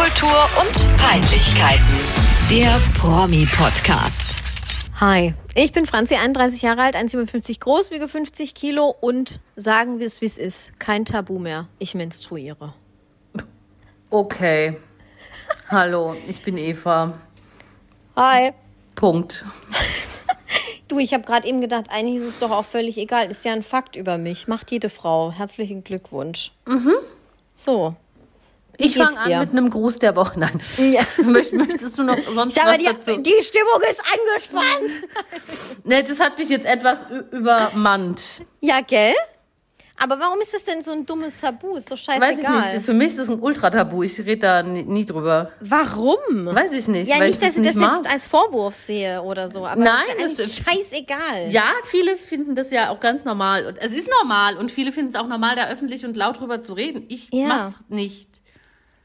Popkultur und Peinlichkeiten. Der Promi-Podcast. Hi, ich bin Franzi, 31 Jahre alt, 1,57 groß, wiege 50 Kilo und sagen wir es, wie es ist. Kein Tabu mehr. Ich menstruiere. Okay. Hallo, ich bin Eva. Hi. Punkt. Du, ich habe gerade eben gedacht, eigentlich ist es doch auch völlig egal. Ist ja ein Fakt über mich. Macht jede Frau. Herzlichen Glückwunsch. Mhm. So. Ich fange an mit einem Gruß der Woche. Nein. Ja. Möcht- Möchtest du noch sonst Aber was die, dazu? die Stimmung ist angespannt. Ne, das hat mich jetzt etwas übermannt. Ja, gell? Aber warum ist das denn so ein dummes Tabu? Ist doch Weiß ich scheißegal. nicht. Für mich ist das ein Ultratabu. Ich rede da nie, nie drüber. Warum? Weiß ich nicht. Ja, weil nicht, dass ich das das jetzt als Vorwurf sehe oder so. Aber Nein, das ist das eigentlich scheißegal. Ja, viele finden das ja auch ganz normal. Und es ist normal. Und viele finden es auch normal, da öffentlich und laut drüber zu reden. Ich Ja. mach's nicht.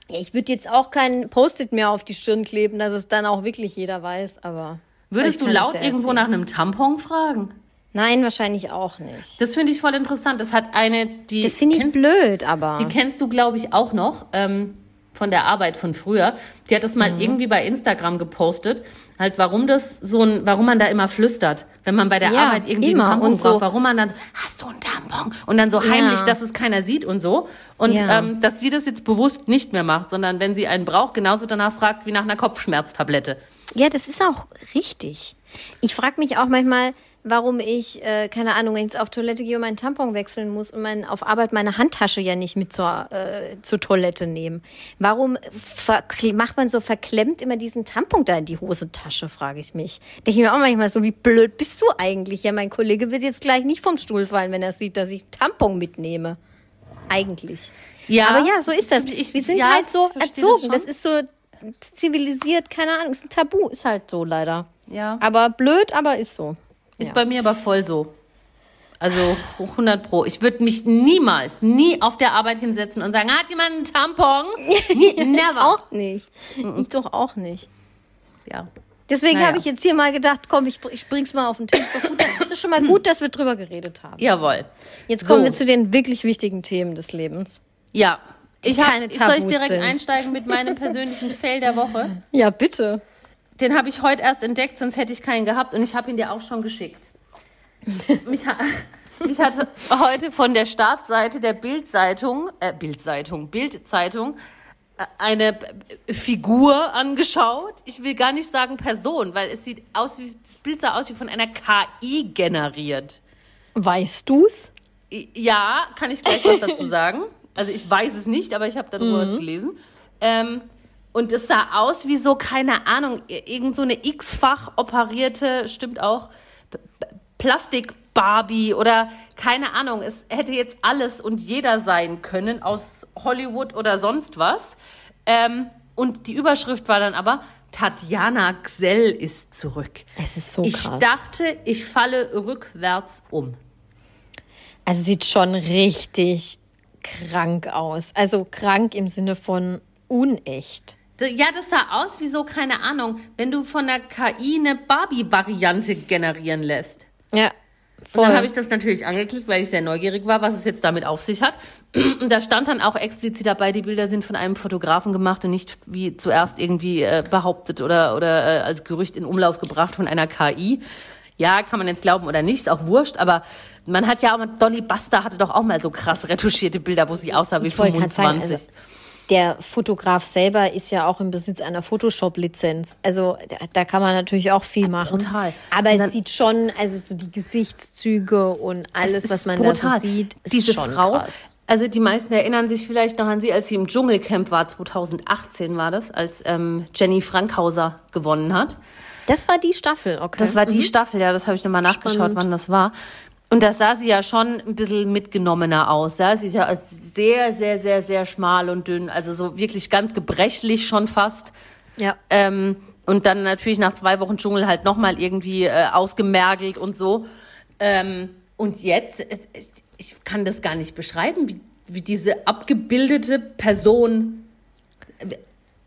Ja, ich würde jetzt auch kein Post-it mehr auf die Stirn kleben, dass es dann auch wirklich jeder weiß, aber. Würdest du laut irgendwo nach einem Tampon fragen? Nein, wahrscheinlich auch nicht. Das finde ich voll interessant. Das hat eine, die. Das finde ich blöd, aber. Die kennst du, glaube ich, auch noch ähm, von der Arbeit von früher. Die hat das Mhm. mal irgendwie bei Instagram gepostet. Halt, warum das so ein, warum man da immer flüstert, wenn man bei der Ja, Arbeit irgendwie immer. einen Tampon Und so- braucht. Warum man dann so, hast du einen Tampon? Und dann so heimlich, dass es keiner sieht und so. Und Ja. ähm, dass sie das jetzt bewusst nicht mehr macht, sondern wenn sie einen braucht, genauso danach fragt wie nach einer Kopfschmerztablette. Ja, das ist auch richtig. Ich frage mich auch manchmal, warum ich, äh, keine Ahnung, wenn ich jetzt auf Toilette gehe und meinen Tampon wechseln muss und mein, auf Arbeit meine Handtasche ja nicht mit zur, äh, zur Toilette nehmen. Warum macht man so verklemmt immer diesen Tampon da in die Hosentasche, frage ich mich. Denke ich mir auch manchmal so, wie blöd bist du eigentlich? Ja, mein Kollege wird jetzt gleich nicht vom Stuhl fallen, wenn er sieht, dass ich Tampon mitnehme. Eigentlich. Ja, Aber ja, so ist das. Ich- Wir sind ja, halt so das erzogen. schon. Das, ist so zivilisiert, keine Ahnung, ist ein Tabu, ist halt so leider. Ja. Aber blöd, aber ist so. Ist Ja. bei mir aber voll so. Also 100 Pro. Ich würde mich niemals, nie auf der Arbeit hinsetzen und sagen, hat jemand einen Tampon? Never. Auch nicht. Ich doch auch nicht. Ja. Deswegen Naja. habe ich jetzt hier mal gedacht, komm, ich, ich bring's mal auf den Tisch. Das ist schon mal gut, dass wir drüber geredet haben. Jawohl. Jetzt kommen So. wir zu den wirklich wichtigen Themen des Lebens. Ja. Ich hab, keine soll ich Tabus direkt sind. einsteigen mit meinem persönlichen Fail der Woche? Ja, bitte. Den habe ich heute erst entdeckt, sonst hätte ich keinen gehabt und ich habe ihn dir auch schon geschickt. mich, ha mich hat heute von der Startseite der Bildzeitung, äh, Bildzeitung, Bildzeitung, äh, eine Figur angeschaut. Ich will gar nicht sagen Person, weil es sieht aus wie, das Bild sah aus wie von einer KI generiert. Weißt du's? Ja, kann ich gleich was dazu sagen. Also ich weiß es nicht, aber ich habe darüber was gelesen. Ähm, und es sah aus wie so, keine Ahnung, irgend so eine x-fach operierte, stimmt auch, Plastik-Barbie oder keine Ahnung. Es hätte jetzt alles und jeder sein können aus Hollywood oder sonst was. Ähm, und die Überschrift war dann aber, Tatjana Gsell ist zurück. Es ist so ich krass. dachte, ich falle rückwärts um. Also sieht schon richtig krank aus. Also krank im Sinne von unecht. Ja, das sah aus wie so, keine Ahnung, wenn du von der KI eine Barbie-Variante generieren lässt. Ja. Und dann voll. habe ich das natürlich angeklickt, weil ich sehr neugierig war, was es jetzt damit auf sich hat. Und da stand dann auch explizit dabei, die Bilder sind von einem Fotografen gemacht und nicht wie zuerst irgendwie äh, behauptet oder, oder äh, als Gerücht in Umlauf gebracht von einer KI. Ja, kann man jetzt glauben oder nicht, ist auch wurscht, aber man hat ja auch, Dolly Buster hatte doch auch mal so krass retuschierte Bilder, wo sie aussah wie Ich wollte gerade 25. sagen, also der Fotograf selber ist ja auch im Besitz einer Photoshop-Lizenz. Also da, da kann man natürlich auch viel machen. brutal. Aber Und es dann- sieht schon, also so die Gesichtszüge und alles, Es was man da so sieht, ist Diese schon Frau, krass. also die meisten erinnern sich vielleicht noch an sie, als sie im Dschungelcamp war, 2018 war das, als ähm, Jenny Frankhauser gewonnen hat. Das war die Staffel, okay. Das war die Staffel, ja, das habe ich nochmal nachgeschaut, Mhm. Wann das war. Und da sah sie ja schon ein bisschen mitgenommener aus. Ja? Sie ist ja sehr, sehr, sehr, sehr schmal und dünn, also so wirklich ganz gebrechlich schon fast. ja. Ähm, und dann natürlich nach zwei Wochen Dschungel halt nochmal irgendwie äh, ausgemergelt und so. Ähm, und jetzt, es, es, ich kann das gar nicht beschreiben, wie, wie diese abgebildete Person.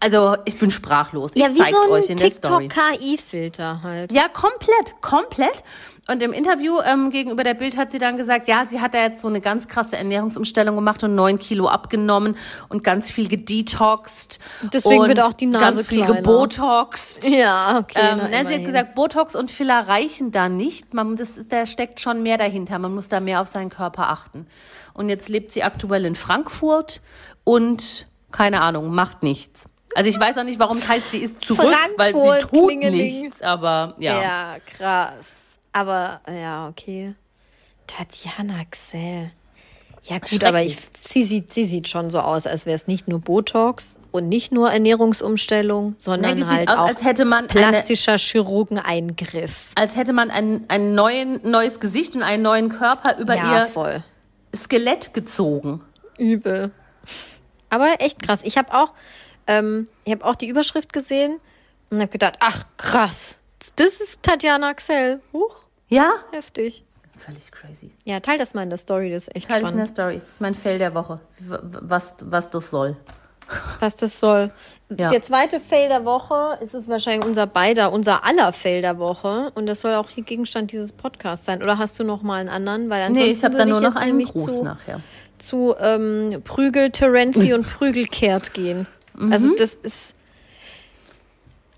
Also ich bin sprachlos. Ich Ja, wie zeig's so euch ein in der Story. TikTok-KI-Filter halt. Ja, komplett, komplett. Und im Interview ähm, gegenüber der Bild hat sie dann gesagt, ja, sie hat da jetzt so eine ganz krasse Ernährungsumstellung gemacht und neun Kilo abgenommen und ganz viel gedetoxed. Deswegen und wird auch die Nase ganz viel kleiner. gebotoxt. Ja, okay. Ähm, na, sie hat gesagt, Botox und Filler reichen da nicht. Man, das, da steckt schon mehr dahinter. Man muss da mehr auf seinen Körper achten. Und jetzt lebt sie aktuell in Frankfurt und keine Ahnung, macht nichts. Also ich weiß auch nicht, warum es heißt, sie ist zurück, weil sie Frankfurt, tut Klingeling. nichts. Aber ja. Ja, krass. Aber, ja, okay. Tatjana Xell. Ja, gut, aber ich, sie, sieht, sie sieht schon so aus, als wäre es nicht nur Botox und nicht nur Ernährungsumstellung, sondern Nein, halt sieht aus, auch als hätte man eine, plastischer Chirurgeneingriff. als hätte man ein, ein neuen, neues Gesicht und einen neuen Körper über Ja, ihr voll. Skelett gezogen. Übel. Aber echt krass. Ich habe auch, ähm, ich habe auch die Überschrift gesehen und habe gedacht, ach krass, das ist Tatjana Xell. Huch, Ja? heftig. Völlig crazy. Ja, teil das mal in der Story, das ist echt Teil ich in der spannend, Story. Das ist mein Fail der Woche. Was, was das soll. was das soll. Ja. Der zweite Fail der Woche ist es wahrscheinlich unser beider, unser aller Fail der Woche und das soll auch hier Gegenstand dieses Podcasts sein. Oder hast du noch mal einen anderen? Weil ansonsten Nee, ich habe da nur noch einen Gruß zu, nachher. zu ähm, Prügel Terenzi und Prügel Kehrt gehen. Mhm. Also das ist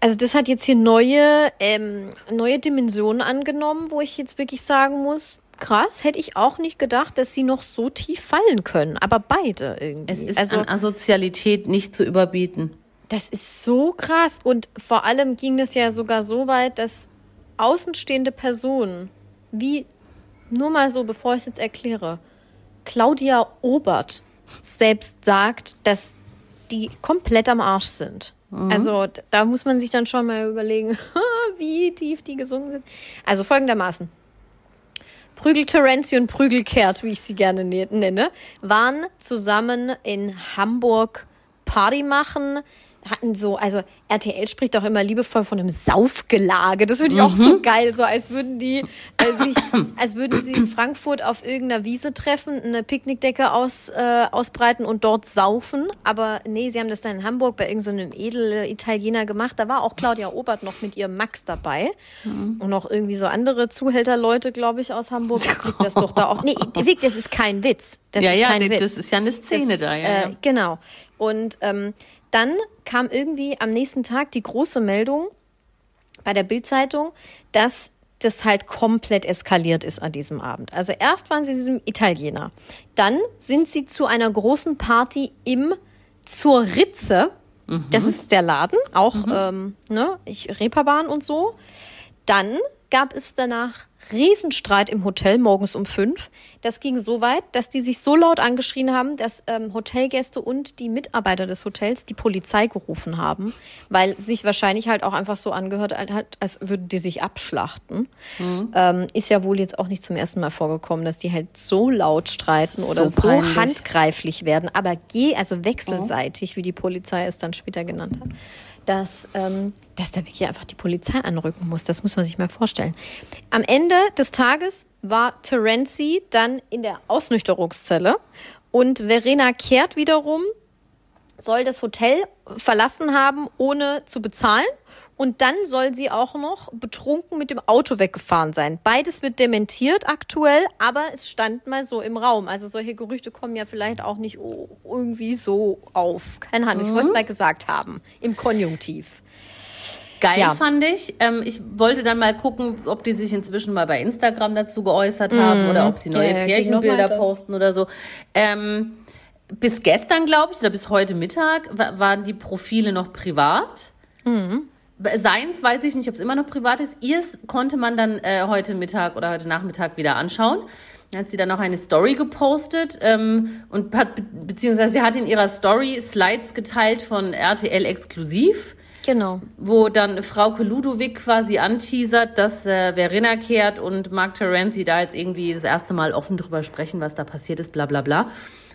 also das hat jetzt hier neue ähm, neue Dimensionen angenommen, wo ich jetzt wirklich sagen muss, krass, hätte ich auch nicht gedacht, dass sie noch so tief fallen können, aber beide irgendwie. Es ist also an Asozialität nicht zu überbieten. das ist so krass und vor allem ging es ja sogar so weit, dass außenstehende Personen, wie nur mal so, bevor ich es jetzt erkläre, Claudia Obert selbst sagt, dass die komplett am Arsch sind. Also d- da muss man sich dann schon mal überlegen, wie tief die gesungen sind. Also folgendermaßen. Prügel Terenzi und Prügel Kehrt, wie ich sie gerne ne- nenne, waren zusammen in Hamburg Party machen, hatten so, also RTL spricht auch immer liebevoll von einem Saufgelage. Das finde ich auch so geil, so als würden die, als, sich, als würden sie in Frankfurt auf irgendeiner Wiese treffen, eine Picknickdecke aus, äh, ausbreiten und dort saufen. Aber nee, sie haben das dann in Hamburg bei irgendeinem so edel Italiener gemacht. Da war auch Claudia Obert noch mit ihrem Max dabei. Und noch irgendwie so andere Zuhälterleute, glaube ich, aus Hamburg. Liegt das doch da auch. Nee, Vic, das ist kein Witz. Das ja, ist ja, kein das, Witz. das ist ja eine Szene Das, da. Ja, äh. Genau. Und ähm, dann kam irgendwie am nächsten Tag die große Meldung bei der Bildzeitung, dass das halt komplett eskaliert ist an diesem Abend. Also erst waren sie diesem Italiener, dann sind sie zu einer großen Party im zur Ritze. Das ist der Laden, auch ähm, ne, ich, Reeperbahn und so. Dann gab es danach Riesenstreit im Hotel morgens um fünf. Das ging so weit, dass die sich so laut angeschrien haben, dass ähm, Hotelgäste und die Mitarbeiter des Hotels die Polizei gerufen haben, weil sich wahrscheinlich halt auch einfach so angehört hat, als würden die sich abschlachten. Ähm, ist ja wohl jetzt auch nicht zum ersten Mal vorgekommen, dass die halt so laut streiten oder so so, handgreiflich werden, aber geh, also wechselseitig, wie die Polizei es dann später genannt hat, dass, ähm, dass da wirklich einfach die Polizei anrücken muss. Das muss man sich mal vorstellen. Am Ende des Tages war Terenzi dann in der Ausnüchterungszelle und Verena Kehrt wiederum soll das Hotel verlassen haben, ohne zu bezahlen. Und dann soll sie auch noch betrunken mit dem Auto weggefahren sein. Beides wird dementiert aktuell, aber es stand mal so im Raum. Also solche Gerüchte kommen ja vielleicht auch nicht irgendwie so auf. Keine Ahnung, ich wollte es mal gesagt haben. Im Konjunktiv. Geil Ja. fand ich. Ähm, ich wollte dann mal gucken, ob die sich inzwischen mal bei Instagram dazu geäußert haben oder ob sie neue Mhm. Ja, Pärchenbilder posten oder so. Ähm, bis gestern, glaube ich, oder bis heute Mittag wa- waren die Profile noch privat. Mhm. Seins weiß ich nicht, ob es immer noch privat ist. Ihrs konnte man dann äh, heute Mittag oder heute Nachmittag wieder anschauen. Hat sie dann noch eine Story gepostet ähm, und hat, be beziehungsweise sie hat in ihrer Story Slides geteilt von RTL exklusiv Genau. wo dann Frauke Ludovic quasi anteasert, dass äh, Verena Kehrt und Mark Terenzi da jetzt irgendwie das erste Mal offen drüber sprechen, was da passiert ist, bla bla bla.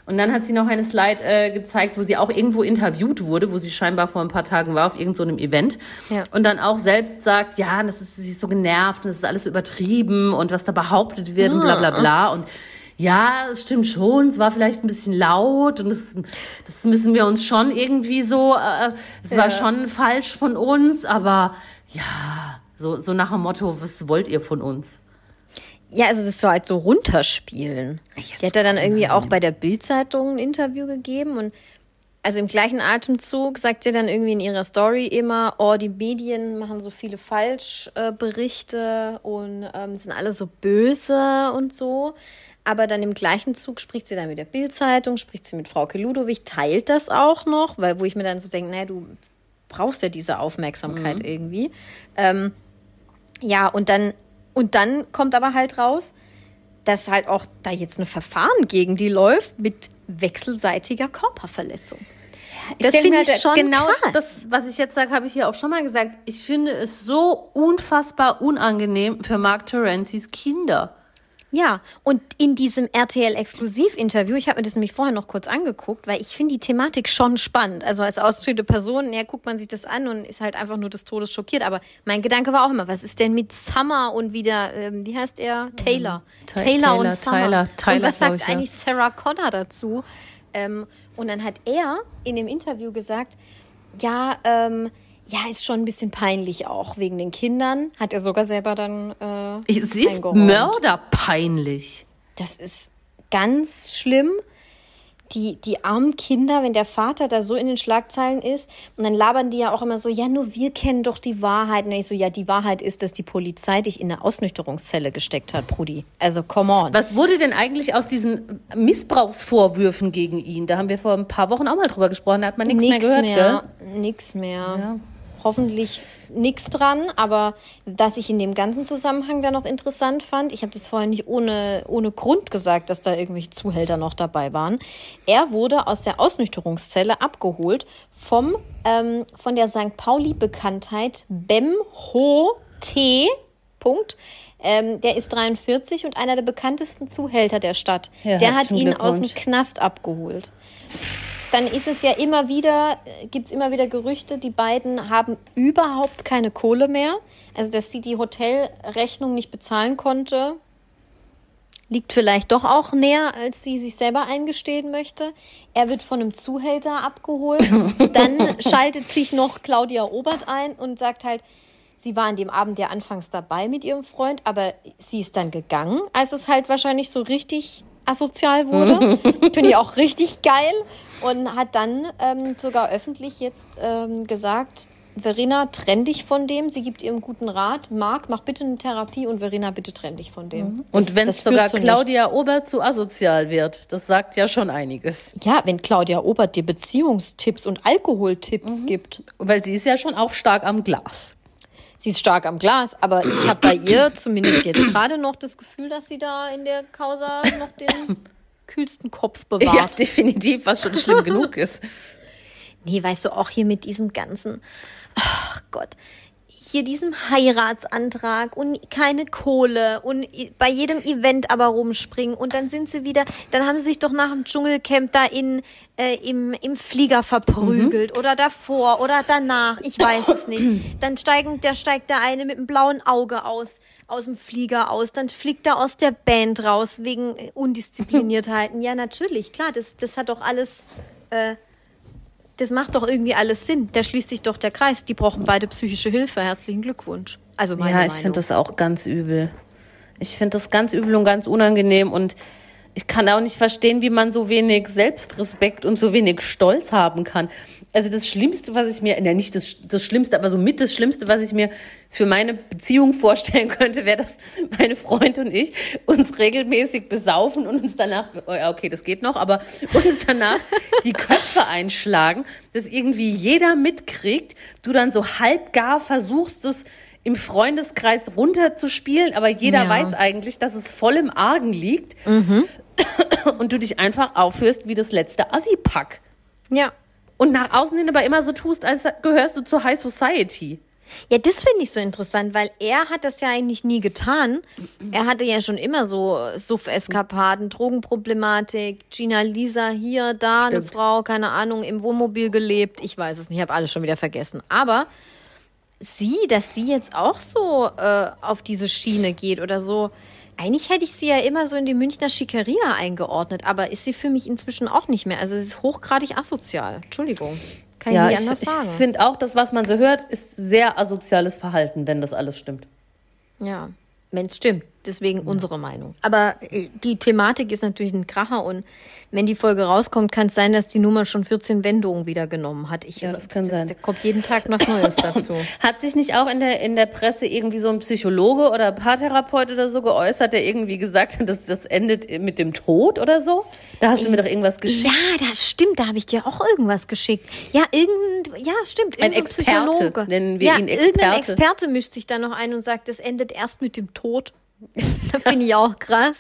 Und dann hat sie noch eine Slide äh, gezeigt, wo sie auch irgendwo interviewt wurde, wo sie scheinbar vor ein paar Tagen war auf irgendeinem so einem Event. Ja. Und dann auch selbst sagt, ja, das ist, sie ist so genervt und das ist alles übertrieben und was da behauptet wird und bla bla bla. Und ja, es stimmt schon, es war vielleicht ein bisschen laut und das, das müssen wir uns schon irgendwie so, äh, es ja. war schon falsch von uns, aber ja, so, so nach dem Motto, was wollt ihr von uns? Ja, also das so halt so runterspielen. Yes. Die hat er dann irgendwie auch bei der Bildzeitung ein Interview gegeben und also im gleichen Atemzug sagt sie dann irgendwie in ihrer Story immer, oh, die Medien machen so viele Falschberichte und ähm, sind alle so böse und so. Aber dann im gleichen Zug spricht sie dann mit der Bildzeitung, spricht sie mit Frau Ludowig, teilt das auch noch, weil wo ich mir dann so denke, naja, du brauchst ja diese Aufmerksamkeit mhm. irgendwie. Ähm, ja, und dann, und dann kommt aber halt raus, dass halt auch da jetzt ein Verfahren gegen die läuft mit wechselseitiger Körperverletzung. Ich das finde halt ich schon genau krass. das, was ich jetzt sage, habe ich hier auch schon mal gesagt. Ich finde es so unfassbar unangenehm für Mark Terencis Kinder. Ja, und in diesem RTL-Exklusiv-Interview, ich habe mir das nämlich vorher noch kurz angeguckt, weil ich finde die Thematik schon spannend. Also als austretende Person, ja, guckt man sich das an und ist halt einfach nur des Todes schockiert. Aber mein Gedanke war auch immer, was ist denn mit Summer und wieder, ähm, wie heißt er? Taylor. Mhm. Taylor, Taylor und Summer. Tyler, Tyler, und was sagt ich, eigentlich. Sarah Connor dazu? Ähm, und dann hat er in dem Interview gesagt, ja, ähm, ja, ist schon ein bisschen peinlich auch wegen den Kindern. Hat er sogar selber dann. Äh, Sie ist mörderpeinlich. Das ist ganz schlimm die, die armen Kinder, wenn der Vater da so in den Schlagzeilen ist, und dann labern die ja auch immer so, ja, nur wir kennen doch die Wahrheit. Und ich so, ja, die Wahrheit ist, dass die Polizei dich in eine Ausnüchterungszelle gesteckt hat, Brudi. Also, come on. Was wurde denn eigentlich aus diesen Missbrauchsvorwürfen gegen ihn? Da haben wir vor ein paar Wochen auch mal drüber gesprochen, da hat man nichts mehr gehört, mehr, gell? Nix mehr. Ja hoffentlich nichts dran, aber dass ich in dem ganzen Zusammenhang da noch interessant fand, ich habe das vorher nicht ohne, ohne Grund gesagt, dass da irgendwelche Zuhälter noch dabei waren. Er wurde aus der Ausnüchterungszelle abgeholt vom, ähm, von der St. Pauli-Bekanntheit Bem Ho T. Punkt. Ähm, der ist 43 und einer der bekanntesten Zuhälter der Stadt. Ja, der hat ihn aus dem Knast abgeholt dann ist es ja immer wieder, gibt es immer wieder Gerüchte, die beiden haben überhaupt keine Kohle mehr. Also, dass sie die Hotelrechnung nicht bezahlen konnte, liegt vielleicht doch auch näher, als sie sich selber eingestehen möchte. Er wird von einem Zuhälter abgeholt. Dann schaltet sich noch Claudia Obert ein und sagt halt, sie war an dem Abend ja anfangs dabei mit ihrem Freund, aber sie ist dann gegangen, als es halt wahrscheinlich so richtig asozial wurde. Finde ich auch richtig geil. Und hat dann ähm, sogar öffentlich jetzt ähm, gesagt, Verena, trenn dich von dem. Sie gibt ihr einen guten Rat. Marc, mach bitte eine Therapie und Verena, bitte trenn dich von dem. Mhm. Das, und wenn sogar Claudia nichts. Obert zu asozial wird, das sagt ja schon einiges. Ja, wenn Claudia Obert dir Beziehungstipps und Alkoholtipps mhm. gibt. Weil sie ist ja schon auch stark am Glas sie ist stark am Glas, aber ich habe bei ihr zumindest jetzt gerade noch das Gefühl, dass sie da in der Causa noch den kühlsten Kopf bewahrt. Ja, definitiv, was schon schlimm genug ist. Nee, weißt du, auch hier mit diesem ganzen, ach Gott, hier diesem Heiratsantrag und keine Kohle und bei jedem Event aber rumspringen und dann sind sie wieder, dann haben sie sich doch nach dem Dschungelcamp da in, äh, im, im Flieger verprügelt mhm. oder davor oder danach, ich weiß es nicht. Dann steigen, der steigt der eine mit einem blauen Auge aus, aus dem Flieger aus, dann fliegt er aus der Band raus wegen Undiszipliniertheiten. Ja, natürlich, klar, das, das hat doch alles äh, das macht doch irgendwie alles Sinn. Da schließt sich doch der Kreis. Die brauchen beide psychische Hilfe. Herzlichen Glückwunsch. Also meine Ja, ich finde das auch ganz übel. Ich finde das ganz übel und ganz unangenehm und ich kann auch nicht verstehen, wie man so wenig Selbstrespekt und so wenig Stolz haben kann. Also das Schlimmste, was ich mir, ja nicht das, das Schlimmste, aber so mit das Schlimmste, was ich mir für meine Beziehung vorstellen könnte, wäre, dass meine Freund und ich uns regelmäßig besaufen und uns danach, oh okay, das geht noch, aber uns danach die Köpfe einschlagen, dass irgendwie jeder mitkriegt, du dann so halbgar versuchst, es im Freundeskreis runterzuspielen, aber jeder ja. weiß eigentlich, dass es voll im Argen liegt. Mhm. Und du dich einfach aufhörst wie das letzte Assi-Pack. Ja. Und nach außen hin aber immer so tust, als gehörst du zur High Society. Ja, das finde ich so interessant, weil er hat das ja eigentlich nie getan. Er hatte ja schon immer so Suff-Eskapaden, Drogenproblematik, Gina Lisa hier, da Stimmt. eine Frau, keine Ahnung, im Wohnmobil gelebt. Ich weiß es nicht, ich habe alles schon wieder vergessen. Aber sie, dass sie jetzt auch so äh, auf diese Schiene geht oder so, Eigentlich hätte ich sie ja immer so in die Münchner Schickeria eingeordnet, aber ist sie für mich inzwischen auch nicht mehr. Also sie ist hochgradig asozial. Entschuldigung. Kann Ja, ich ich, ich finde auch, das, was man so hört, ist sehr asoziales Verhalten, wenn das alles stimmt. Ja, wenn es stimmt. Deswegen unsere Meinung. Aber äh, die Thematik ist natürlich ein Kracher und wenn die Folge rauskommt, kann es sein, dass die Nummer schon 14 Wendungen wieder genommen hat. Ich, Ja, das kann sein. Da kommt jeden Tag was Neues dazu. Hat sich nicht auch in der, in der Presse irgendwie so ein Psychologe oder Paartherapeut oder so geäußert, der irgendwie gesagt hat, dass das endet mit dem Tod oder so? Da hast du mir doch irgendwas geschickt. Ja, das stimmt. Da habe ich dir auch irgendwas geschickt. Ja, irgend, ja, stimmt. Ein Experte, Psychologe. nennen wir ja, ihn Irgendein Experte. Experte mischt sich da noch ein und sagt, das endet erst mit dem Tod. das finde ich auch krass.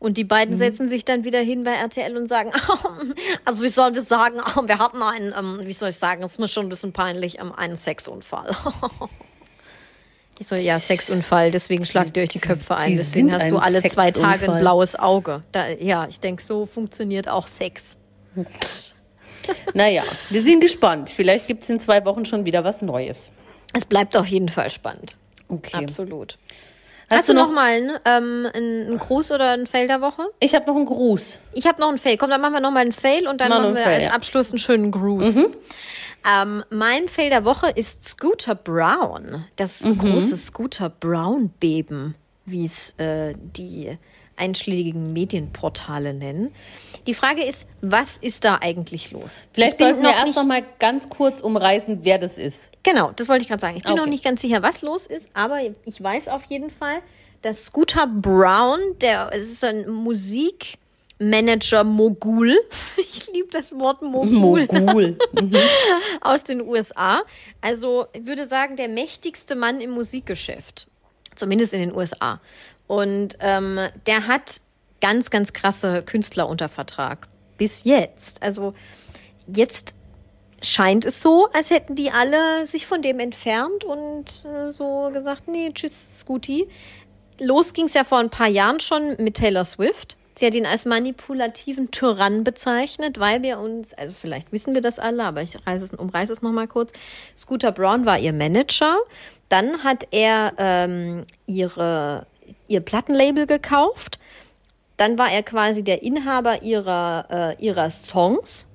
Und die beiden Mhm. setzen sich dann wieder hin bei RTL und sagen, also wie sollen wir sagen, wir hatten einen, ähm, wie soll ich sagen, es ist mir schon ein bisschen peinlich, ähm, einen Sexunfall. Ich so, ja, Sexunfall, deswegen schlagt ihr euch die Köpfe ein. die Deswegen hast du alle zwei Tage ein blaues Auge. Da, ja, ich denke, so funktioniert auch Sex. Naja, wir sind gespannt. Vielleicht gibt es in zwei Wochen schon wieder was Neues. Es bleibt auf jeden Fall spannend. Okay. Absolut. Hast, Hast, du noch noch? mal einen, ähm, einen, Gruß oder einen Fail der Woche? Ich habe noch einen Gruß. Ich habe noch einen Fail. Komm, dann machen wir noch mal einen Fail und dann Machen machen wir Fail, als ja. Mhm. Abschluss einen schönen Gruß. Ähm, mein Fail der Woche ist Scooter Brown. Das Mhm. große Scooter Brown-Beben, wie es äh, die einschlägigen Medienportale nennen. Die Frage ist, was ist da eigentlich los? Vielleicht sollten wir noch erst noch mal ganz kurz umreißen, wer das ist. Genau, das wollte ich gerade sagen. Ich bin Okay. noch nicht ganz sicher, was los ist, aber ich weiß auf jeden Fall, dass Scooter Brown, der ist ein Musikmanager Mogul, ich liebe das Wort Mogul, Mogul. aus den USA. Also ich würde sagen, der mächtigste Mann im Musikgeschäft, zumindest in den USA. Und ähm, der hat ganz, ganz krasse Künstler unter Vertrag. Bis jetzt. Also jetzt scheint es so, als hätten die alle sich von dem entfernt und äh, so gesagt, nee, tschüss, Scooty. Los ging es ja vor ein paar Jahren schon mit Taylor Swift. Sie hat ihn als manipulativen Tyrann bezeichnet, weil wir uns, also vielleicht wissen wir das alle, aber ich reiße es, umreiße es nochmal kurz. Scooter Brown war ihr Manager. Dann hat er ähm, ihre, ihr Plattenlabel gekauft. Dann war er quasi der Inhaber ihrer, äh, ihrer Songs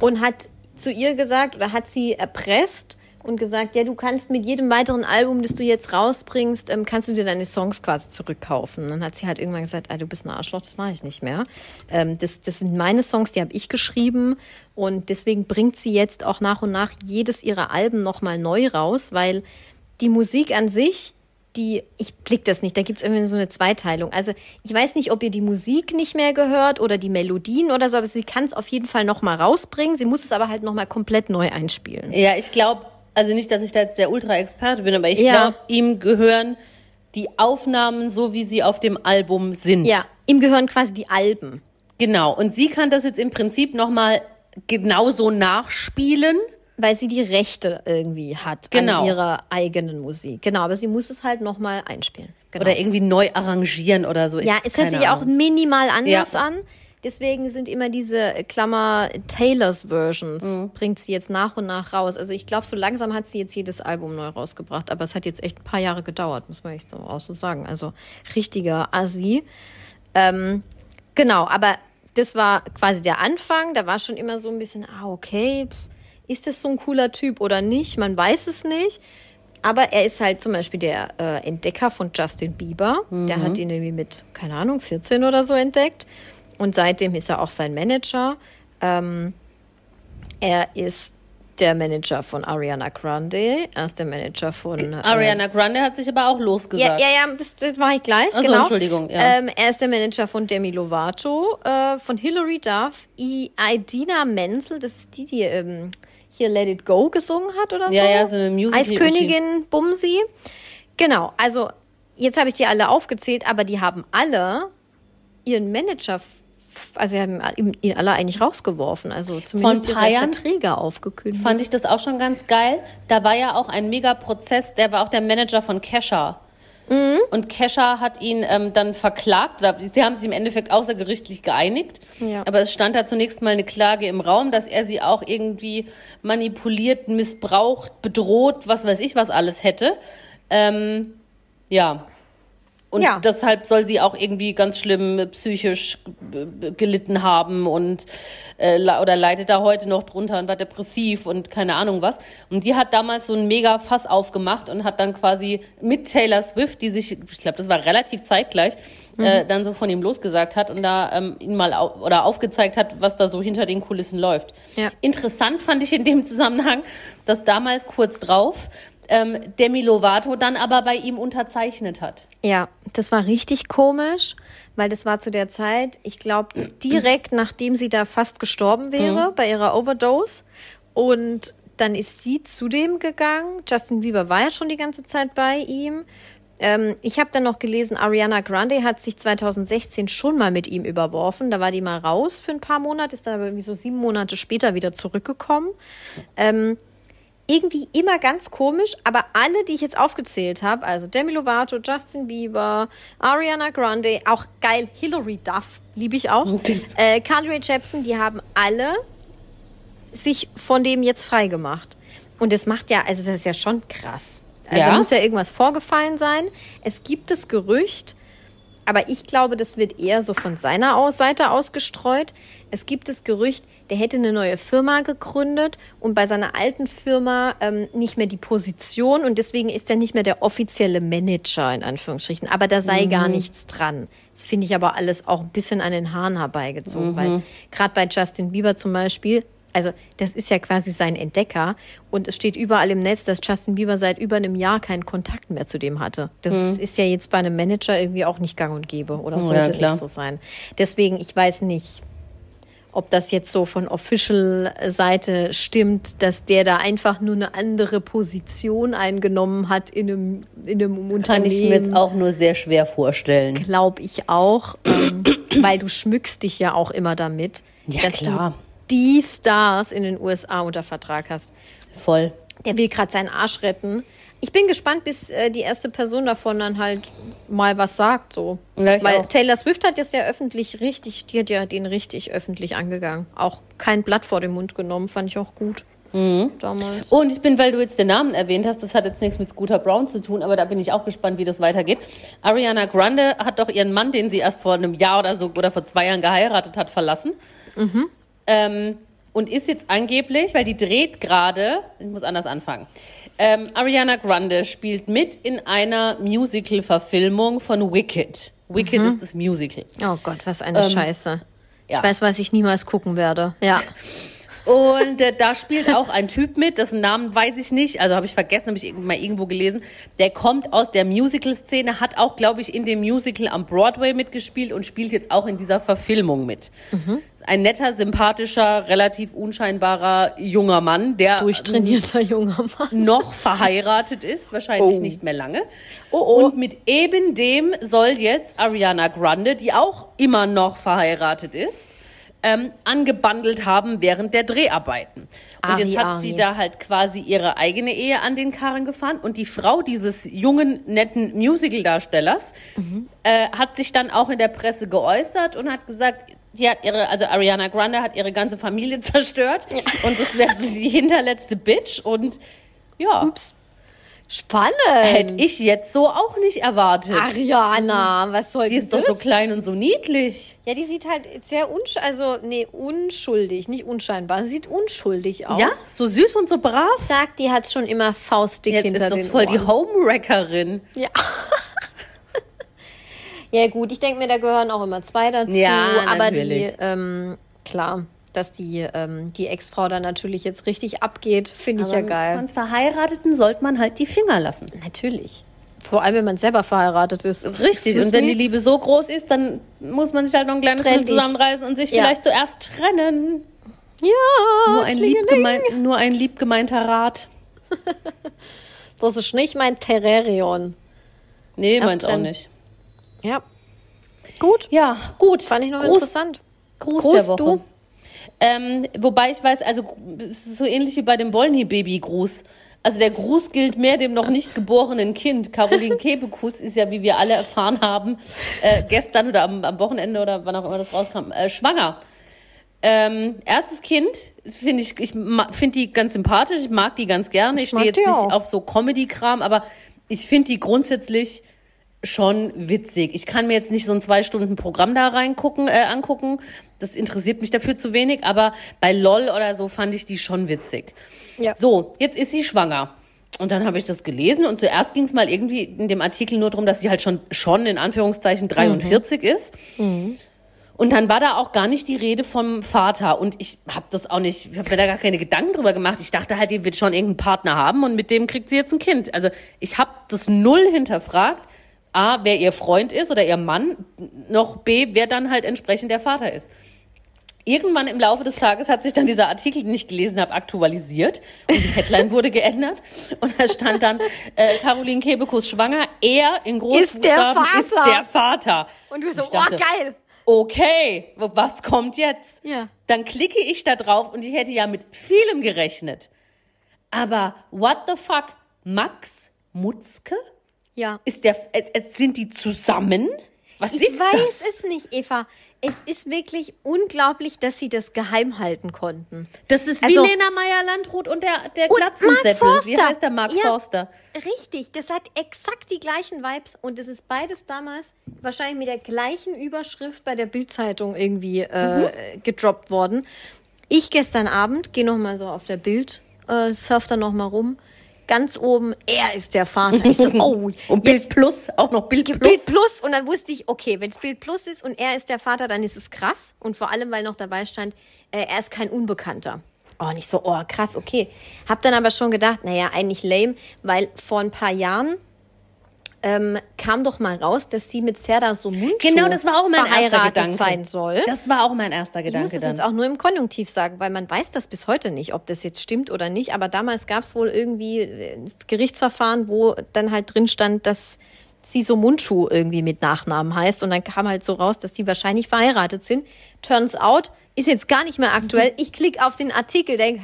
und hat zu ihr gesagt oder hat sie erpresst und gesagt, ja, du kannst mit jedem weiteren Album, das du jetzt rausbringst, ähm, kannst du dir deine Songs quasi zurückkaufen. Und dann hat sie halt irgendwann gesagt, ah, du bist ein Arschloch, das mache ich nicht mehr. Ähm, das, das sind meine Songs, die habe ich geschrieben und deswegen bringt sie jetzt auch nach und nach jedes ihrer Alben nochmal neu raus, weil die Musik an sich die, ich blick das nicht, da gibt es irgendwie so eine Zweiteilung. Also ich weiß nicht, ob ihr die Musik nicht mehr gehört oder die Melodien oder so, aber sie kann es auf jeden Fall nochmal rausbringen. Sie muss es aber halt nochmal komplett neu einspielen. Ja, ich glaube, also nicht, dass ich da jetzt der Ultra-Experte bin, aber ich Ja. glaube, ihm gehören die Aufnahmen so, wie sie auf dem Album sind. Ja, ihm gehören quasi die Alben. Genau. Und sie kann das jetzt im Prinzip nochmal genauso nachspielen. Weil sie die Rechte irgendwie hat Genau. an ihrer eigenen Musik. Genau, aber sie muss es halt nochmal einspielen. Genau. Oder irgendwie neu arrangieren oder so. Ich- ja, es hört sich auch Ahnung. minimal anders Ja. an. Deswegen sind immer diese äh, Klammer Taylors Versions, Mhm. bringt sie jetzt nach und nach raus. Also ich glaube, so langsam hat sie jetzt jedes Album neu rausgebracht, aber es hat jetzt echt ein paar Jahre gedauert, muss man echt so auch so sagen. Also richtiger Assi. Ähm, genau, aber das war quasi der Anfang. Da war schon immer so ein bisschen, ah, okay, pff, ist das so ein cooler Typ oder nicht? Man weiß es nicht. Aber er ist halt zum Beispiel der äh, Entdecker von Justin Bieber. Der hat ihn irgendwie mit, keine Ahnung, 14 oder so entdeckt. Und seitdem ist er auch sein Manager. Ähm, er ist der Manager von Ariana Grande. Er ist der Manager von. äh, Ariana Grande hat sich aber auch ja, losgesagt. ja, ja, das, das mache ich gleich. Ach so, genau. Entschuldigung, ja. Ähm, er ist der Manager von Demi Lovato, äh, von Hilary Duff, I, Idina Menzel, das ist die, die ähm, hier Let It Go gesungen hat oder so. Ja, ja, so eine Musical- Eiskönigin Bumsi. Genau, also jetzt habe ich die alle aufgezählt, aber die haben alle ihren Manager, also sie haben ihn alle eigentlich rausgeworfen, also zumindest paar ihre Verträge aufgekündigt. Fand ich das auch schon ganz geil. Da war ja auch ein Mega-Prozess, der war auch der Manager von Kesha. Mhm. Und Kesha hat ihn ähm, dann verklagt. Sie haben sich im Endeffekt außergerichtlich geeinigt. Ja. Aber es stand da zunächst mal eine Klage im Raum, dass er sie auch irgendwie manipuliert, missbraucht, bedroht, was weiß ich, was alles hätte. Ähm, ja. Und Ja. deshalb soll sie auch irgendwie ganz schlimm äh, psychisch äh, gelitten haben und äh, oder leidet da heute noch drunter und war depressiv und keine Ahnung was. Und die hat damals so ein mega Fass aufgemacht und hat dann quasi mit Taylor Swift, die sich, ich glaube, das war relativ zeitgleich, äh, dann so von ihm losgesagt hat und da ähm, ihn mal au oder aufgezeigt hat, was da so hinter den Kulissen läuft. Ja. Interessant fand ich in dem Zusammenhang, dass damals kurz drauf ähm, Demi Lovato dann aber bei ihm unterzeichnet hat. Ja, das war richtig komisch, weil das war zu der Zeit, ich glaube, direkt nachdem sie da fast gestorben wäre bei ihrer Overdose. Und dann ist sie zu dem gegangen. Justin Bieber war ja schon die ganze Zeit bei ihm. Ähm, ich habe dann noch gelesen, Ariana Grande hat sich 2016 schon mal mit ihm überworfen. Da war die mal raus für ein paar Monate, ist dann aber irgendwie so sieben Monate später wieder zurückgekommen. Ähm, irgendwie immer ganz komisch, aber alle, die ich jetzt aufgezählt habe, also Demi Lovato, Justin Bieber, Ariana Grande, auch geil, Hilary Duff, liebe ich auch, äh, Carly Jepsen, die haben alle sich von dem jetzt frei gemacht. Und das macht ja, also das ist ja schon krass. Also Ja. muss ja irgendwas vorgefallen sein. Es gibt das Gerücht, aber ich glaube, das wird eher so von seiner aus Seite ausgestreut. Es gibt das Gerücht, der hätte eine neue Firma gegründet und bei seiner alten Firma ähm, nicht mehr die Position und deswegen ist er nicht mehr der offizielle Manager in Anführungsstrichen. Aber da sei gar nichts dran. Das finde ich aber alles auch ein bisschen an den Haaren herbeigezogen, weil gerade bei Justin Bieber zum Beispiel, also das ist ja quasi sein Entdecker und es steht überall im Netz, dass Justin Bieber seit über einem Jahr keinen Kontakt mehr zu dem hatte. Das ist ja jetzt bei einem Manager irgendwie auch nicht gang und gäbe oder Ja, sollte klar. nicht so sein. Deswegen, ich weiß nicht, ob das jetzt so von Official-Seite stimmt, dass der da einfach nur eine andere Position eingenommen hat in einem, in einem Unternehmen. Kann ich mir jetzt auch nur sehr schwer vorstellen. Glaube ich auch, ähm, weil du schmückst dich ja auch immer damit, Ja, dass klar. du die Stars in den USA unter Vertrag hast. Voll. Der will gerade seinen Arsch retten. Ich bin gespannt, bis äh, die erste Person davon dann halt mal was sagt. So. Ja, Weil auch. Taylor Swift hat das ja öffentlich richtig, die hat ja den richtig öffentlich angegangen. Auch kein Blatt vor den Mund genommen, fand ich auch gut. Mhm. Damals. Und ich bin, weil du jetzt den Namen erwähnt hast, das hat jetzt nichts mit Scooter Brown zu tun, aber da bin ich auch gespannt, wie das weitergeht. Ariana Grande hat doch ihren Mann, den sie erst vor einem Jahr oder so oder vor zwei Jahren geheiratet hat, verlassen. Ähm, und ist jetzt angeblich, weil die dreht gerade, ich muss anders anfangen. Ähm, Ariana Grande spielt mit in einer Musical-Verfilmung von Wicked. Wicked ist das Musical. Oh Gott, was eine Scheiße. Ähm, ja. Ich weiß, was ich niemals gucken werde. Ja. Und äh, da spielt auch ein Typ mit, dessen Namen weiß ich nicht, also habe ich vergessen, habe ich mal irgendwo gelesen. Der kommt aus der Musical-Szene, hat auch, glaube ich, in dem Musical am Broadway mitgespielt und spielt jetzt auch in dieser Verfilmung mit. Ein netter, sympathischer, relativ unscheinbarer junger Mann, der Durchtrainierter junger Mann. noch verheiratet ist, wahrscheinlich Oh. nicht mehr lange. Oh, oh. Und mit eben dem soll jetzt Ariana Grande, die auch immer noch verheiratet ist, ähm, angebandelt haben während der Dreharbeiten. Und Ari, jetzt hat Ari. sie da halt quasi ihre eigene Ehe an den Karren gefahren und die Frau dieses jungen, netten Musical-Darstellers Mhm. äh, hat sich dann auch in der Presse geäußert und hat gesagt, die hat ihre, also Ariana Grande hat ihre ganze Familie zerstört und das wäre so die hinterletzte Bitch und ja, Ups. Spannend. hätte ich jetzt so auch nicht erwartet. Ariana, was soll die ist doch das? so klein und so niedlich. Ja, die sieht halt sehr unsch also nee, unschuldig, nicht unscheinbar. Sie sieht unschuldig aus. Ja, so süß und so brav. Sagt, die hat schon immer faustdick Jetzt hinter ist das den voll die Ohren. Homewreckerin. Ja. ja gut, ich denke mir, da gehören auch immer zwei dazu. Ja, aber die, natürlich. ähm, klar, dass die, ähm, die Ex-Frau da natürlich jetzt richtig abgeht, finde ich ja geil. Von Verheirateten sollte man halt die Finger lassen. Natürlich. Vor allem, wenn man selber verheiratet ist. Richtig. Und wenn die Liebe so groß ist, dann muss man sich halt noch ein kleines dich. zusammenreißen und sich Ja. vielleicht zuerst trennen. Ja, Nur ein, lieb gemein, nur ein lieb gemeinter Rat. Das ist nicht mein Terrarion. Nee, meins auch nicht. Ja. Gut. Ja, gut. Fand ich noch Gruß, interessant. Gruß, Gruß, der Woche. Ähm, wobei ich weiß, also es ist so ähnlich wie bei dem Wollny-Baby-Gruß. Also der Gruß gilt mehr dem noch nicht geborenen Kind. Caroline Kebekus ist ja, wie wir alle erfahren haben, äh, gestern oder am, am Wochenende oder wann auch immer das rauskam, äh, schwanger. Ähm, erstes Kind finde ich, ich finde die ganz sympathisch, ich mag die ganz gerne. Ich, mag stehe jetzt nicht auf so Comedy-Kram, aber ich finde die grundsätzlich schon witzig. Ich kann mir jetzt nicht so ein zwei Stunden Programm da reingucken, äh, angucken. Das interessiert mich dafür zu wenig, aber bei LOL oder so fand ich die schon witzig. Ja. So, jetzt ist sie schwanger. Und dann habe ich das gelesen und zuerst ging es mal irgendwie in dem Artikel nur darum, dass sie halt schon, schon in Anführungszeichen 43 Mhm. ist. Und dann war da auch gar nicht die Rede vom Vater. Und ich habe das auch nicht, ich habe mir da gar keine Gedanken drüber gemacht. Ich dachte halt, die wird schon irgendeinen Partner haben und mit dem kriegt sie jetzt ein Kind. Also ich habe das null hinterfragt. A, wer ihr Freund ist oder ihr Mann, noch B, wer dann halt entsprechend der Vater ist. Irgendwann im Laufe des Tages hat sich dann dieser Artikel, den ich gelesen habe, aktualisiert und die Headline wurde geändert und da stand dann äh, Caroline Kebekus schwanger, er in Großbuchstaben Vater. ist der Vater. Und du so, dachte, oh, geil. Okay, was kommt jetzt? Ja. Dann klicke ich da drauf und ich hätte ja mit vielem gerechnet. Aber what the fuck? Max Mutzke? Ja. Ist der, äh, äh, sind die zusammen? Was Ich ist weiß das? es nicht, Eva. Es ist wirklich unglaublich, dass sie das geheim halten konnten. Das ist Also- wie Lena Meyer-Landrut und der, der Und Mark. Wie heißt der Mark Ja. Forster? Richtig, das hat exakt die gleichen Vibes und es ist beides damals wahrscheinlich mit der gleichen Überschrift bei der Bildzeitung irgendwie äh, gedroppt worden. Ich gestern Abend gehe noch mal so auf der Bild, äh, surf da noch mal rum. Ganz oben, er ist der Vater. Ich so, oh, Und Bild Plus, auch noch Bild Plus. Bild Plus und dann wusste ich, okay, wenn es Bild Plus ist und er ist der Vater, dann ist es krass und vor allem, weil noch dabei stand, äh, er ist kein Unbekannter. Oh, nicht so, oh, krass, okay. Hab dann aber schon gedacht, naja, eigentlich lame, weil vor ein paar Jahren ähm, kam doch mal raus, dass sie mit Serdar Somuncu Genau, das war auch mein erster verheiratet Gedanke. sein soll. Das war auch mein erster Ich muss Gedanke das dann. jetzt auch nur im Konjunktiv sagen, weil man weiß das bis heute nicht, ob das jetzt stimmt oder nicht. Aber damals gab es wohl irgendwie äh, Gerichtsverfahren, wo dann halt drin stand, dass Siso Mundschuh irgendwie mit Nachnamen heißt. Und dann kam halt so raus, dass die wahrscheinlich verheiratet sind. Turns out, ist jetzt gar nicht mehr aktuell. Ich klicke auf den Artikel, denke,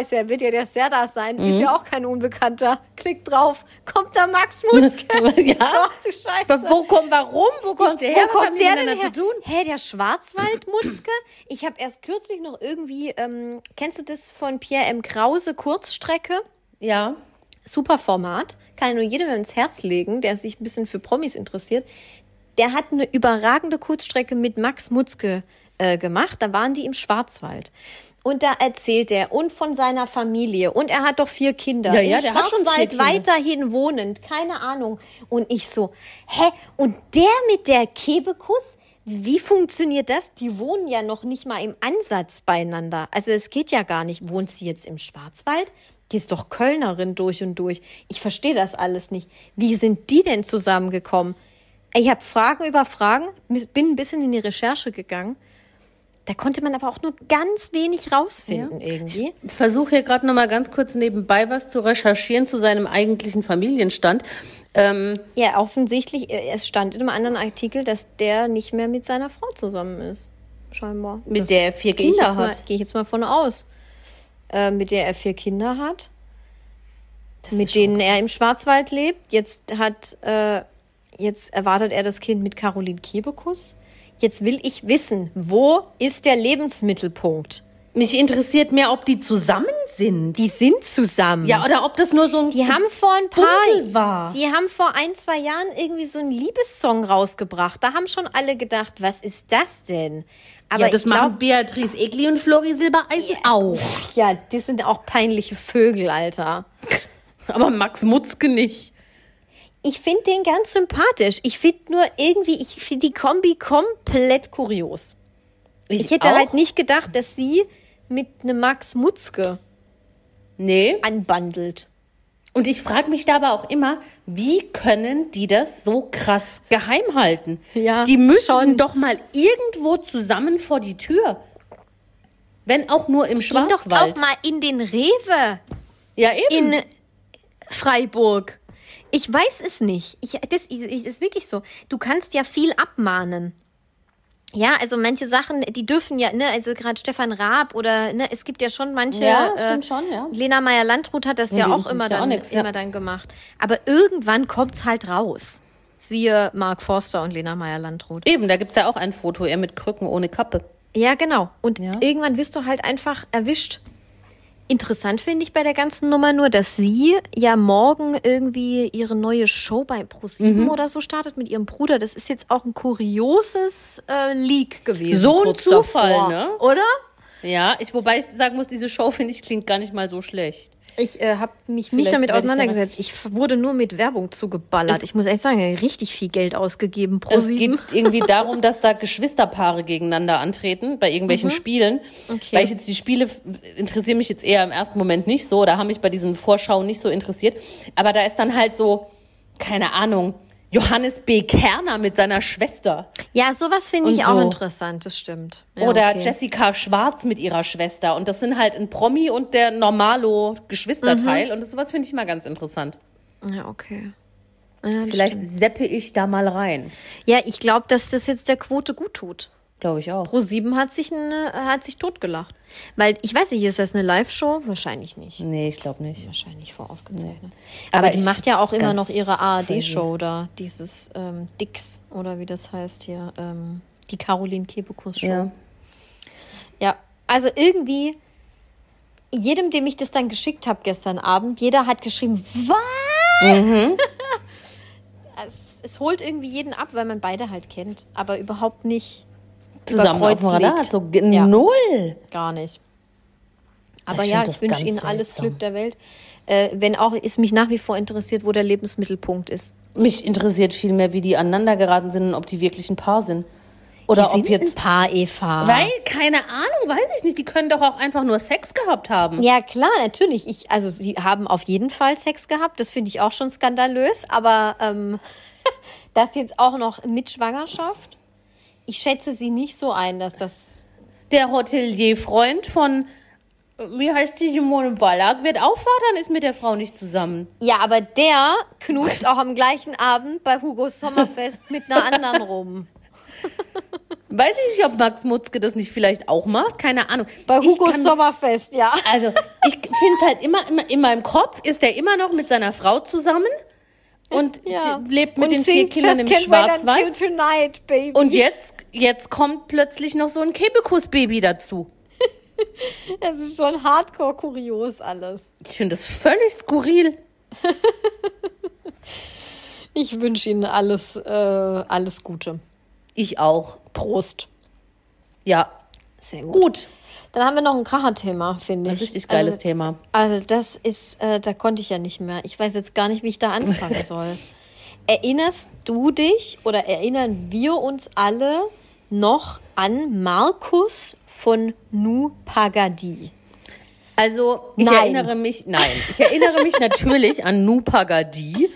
ist ja, wird ja der Serdar sein. Ist Mhm. ja auch kein Unbekannter. Klick drauf, kommt da Max Mutzke. Ja. Ach du Scheiße. Aber wo kommt, warum? Wo kommt der her? Wo Was kommt der denn her? zu tun? Hä, der Schwarzwaldmutzke? Ich habe erst kürzlich noch irgendwie, ähm, kennst du das von Pierre M. Krause, Kurzstrecke? Ja. Super Format. Kann nur jedem ins Herz legen, der sich ein bisschen für Promis interessiert. Der hat eine überragende Kurzstrecke mit Max Mutzke äh, gemacht. Da waren die im Schwarzwald. Und da erzählt er und von seiner Familie. Und er hat doch vier Kinder. Ja, ja, Im der hat schon Schwarzwald weiterhin wohnend. Keine Ahnung. Und ich so, hä? Und der mit der Kebekus? Wie funktioniert das? Die wohnen ja noch nicht mal im Ansatz beieinander. Also es geht ja gar nicht. Wohnt sie jetzt im Schwarzwald? Die ist doch Kölnerin durch und durch. Ich verstehe das alles nicht. Wie sind die denn zusammengekommen? Ich habe Fragen über Fragen, bin ein bisschen in die Recherche gegangen. Da konnte man aber auch nur ganz wenig rausfinden irgendwie. Ich versuche hier gerade noch mal ganz kurz nebenbei was zu recherchieren zu seinem eigentlichen Familienstand. Ähm, Ja, offensichtlich, äh, es stand in einem anderen Artikel, dass der nicht mehr mit seiner Frau zusammen ist. Scheinbar. Mit Das der er vier Kinder mal- hat. Gehe ich jetzt mal von aus. Äh, mit der er vier Kinder hat, das mit denen er im Schwarzwald lebt. Jetzt hat, äh, jetzt erwartet er das Kind mit Caroline Kebekus. Jetzt will ich wissen, wo ist der Lebensmittelpunkt? Mich interessiert mehr, ob die zusammen sind. Die sind zusammen. ja, oder ob das nur so ein Die haben vor ein paar, war. die haben vor ein, zwei Jahren irgendwie so einen Liebessong rausgebracht. Da haben schon alle gedacht, was ist das denn? Aber ja, das machen Beatrice Egli und Flori Silbereisen auch. ja, die sind auch peinliche Vögel, Alter. Aber Max Mutzke nicht. Ich finde den ganz sympathisch. Ich finde nur irgendwie, ich finde die Kombi komplett kurios. Ich, hätte auch? halt nicht gedacht, dass sie mit einem Max Mutzke Nee. anbandelt. Und ich frage mich da aber auch immer, wie können die das so krass geheim halten? Ja, die müssen schon. doch mal irgendwo zusammen vor die Tür. Wenn auch nur im doch Schwarzwald. auch mal in den Rewe. ja, eben. in Freiburg. Ich weiß es nicht. Ich, das ist ist wirklich so. Du kannst ja viel abmahnen. Ja, also manche Sachen, die dürfen ja, ne, also gerade Stefan Raab oder, ne, es gibt ja schon manche. Ja, stimmt schon, ja. Lena Meyer-Landrut hat das ja die auch es immer, ja auch dann, nix, ja. immer dann gemacht. Aber irgendwann kommt's halt raus. Siehe Mark Forster und Lena Meyer-Landrut. Eben, da gibt's ja auch ein Foto, er mit Krücken ohne Kappe. Ja, genau. Und Ja. irgendwann wirst du halt einfach erwischt. Interessant finde ich bei der ganzen Nummer nur, dass sie ja morgen irgendwie ihre neue Show bei ProSieben Mhm. oder so startet mit ihrem Bruder. Das ist jetzt auch ein kurioses äh, Leak gewesen. So ein Zufall, davor. ne? Oder? Ja, ich, wobei ich sagen muss, diese Show, finde ich, klingt gar nicht mal so schlecht. Ich äh, habe mich nicht damit auseinandergesetzt. Ich, wurde nur mit Werbung zugeballert. Es- ich muss echt sagen, richtig viel Geld ausgegeben pro Es sieben. geht irgendwie darum, dass da Geschwisterpaare gegeneinander antreten bei irgendwelchen Spielen. Mhm. Okay. Weil ich jetzt die Spiele interessieren mich jetzt eher im ersten Moment nicht so. Da haben mich bei diesen Vorschauen nicht so interessiert. Aber da ist dann halt so, keine Ahnung, Johannes B. Kerner mit seiner Schwester. Ja, sowas finde ich auch so. interessant, das stimmt. Ja, Oder okay. Jessica Schwarz mit ihrer Schwester. Und das sind halt ein Promi und der normalo Geschwisterteil. Mhm. Und das, sowas finde ich immer ganz interessant. Ja, okay. Ja, Vielleicht stimmt. seppe ich da mal rein. Ja, ich glaube, dass das jetzt der Quote gut tut. Glaube ich auch. Pro7 hat sich, eine, hat sich totgelacht. Weil, ich weiß nicht, ist das eine Live-Show? Wahrscheinlich nicht. Nee, ich glaube nicht. Wahrscheinlich voraufgezeichnet. Aber Aber die macht ja auch immer noch ihre ARD-Show da. Dieses ähm, Dix oder wie das heißt hier. Ähm, die Caroline Kebekus-Show. Ja. Ja, also irgendwie, jedem, dem ich das dann geschickt habe gestern Abend, jeder hat geschrieben, was? Mhm. es, es holt irgendwie jeden ab, weil man beide halt kennt, aber überhaupt nicht Zusammen auf dem Radar. So Ja. null. Gar nicht. Aber Ich ja, ich wünsche Ihnen alles seltsam. Glück der Welt. Äh, wenn auch es mich nach wie vor interessiert, wo der Lebensmittelpunkt ist. Mich interessiert viel mehr, wie die aneinander geraten sind und ob die wirklich ein Paar sind. Oder ob sind ein jetzt. Paar, Eva. Weil, keine Ahnung, weiß ich nicht. Die können doch auch einfach nur Sex gehabt haben. Ja, klar, natürlich. Ich, also sie haben auf jeden Fall Sex gehabt. Das finde ich auch schon skandalös. Aber ähm, das jetzt auch noch mit Schwangerschaft. Ich schätze sie nicht so ein, dass das. Der Hotelierfreund von, wie heißt die, Simone Ballack, wird auch Vater und ist mit der Frau nicht zusammen. Ja, aber der knutscht auch am gleichen Abend bei Hugos Sommerfest mit einer anderen rum. Weiß ich nicht, ob Max Mutzke das nicht vielleicht auch macht. Keine Ahnung. Bei Hugos Sommerfest, ja. Also, ich finde es halt immer, immer, in meinem Kopf ist er immer noch mit seiner Frau zusammen und ja. lebt mit Und den vier Kindern im Schwarzwald. Tonight. Und jetzt, jetzt kommt plötzlich noch so ein Kebekus-Baby dazu. Es ist schon hardcore-kurios alles. Ich finde das völlig skurril. Ich wünsche Ihnen alles, äh, alles Gute. Ich auch. Prost. Ja. Sehr gut. Gut. Dann haben wir noch ein Kracherthema, finde Ein ich. richtig geiles also, Thema. Also das ist, äh, da konnte ich ja nicht mehr. Ich weiß jetzt gar nicht, wie ich da anfangen soll. Erinnerst du dich oder erinnern wir uns alle noch an Markus von Nu Pagadi? Also, ich Nein. erinnere mich, nein, ich erinnere mich natürlich an Nupagadi.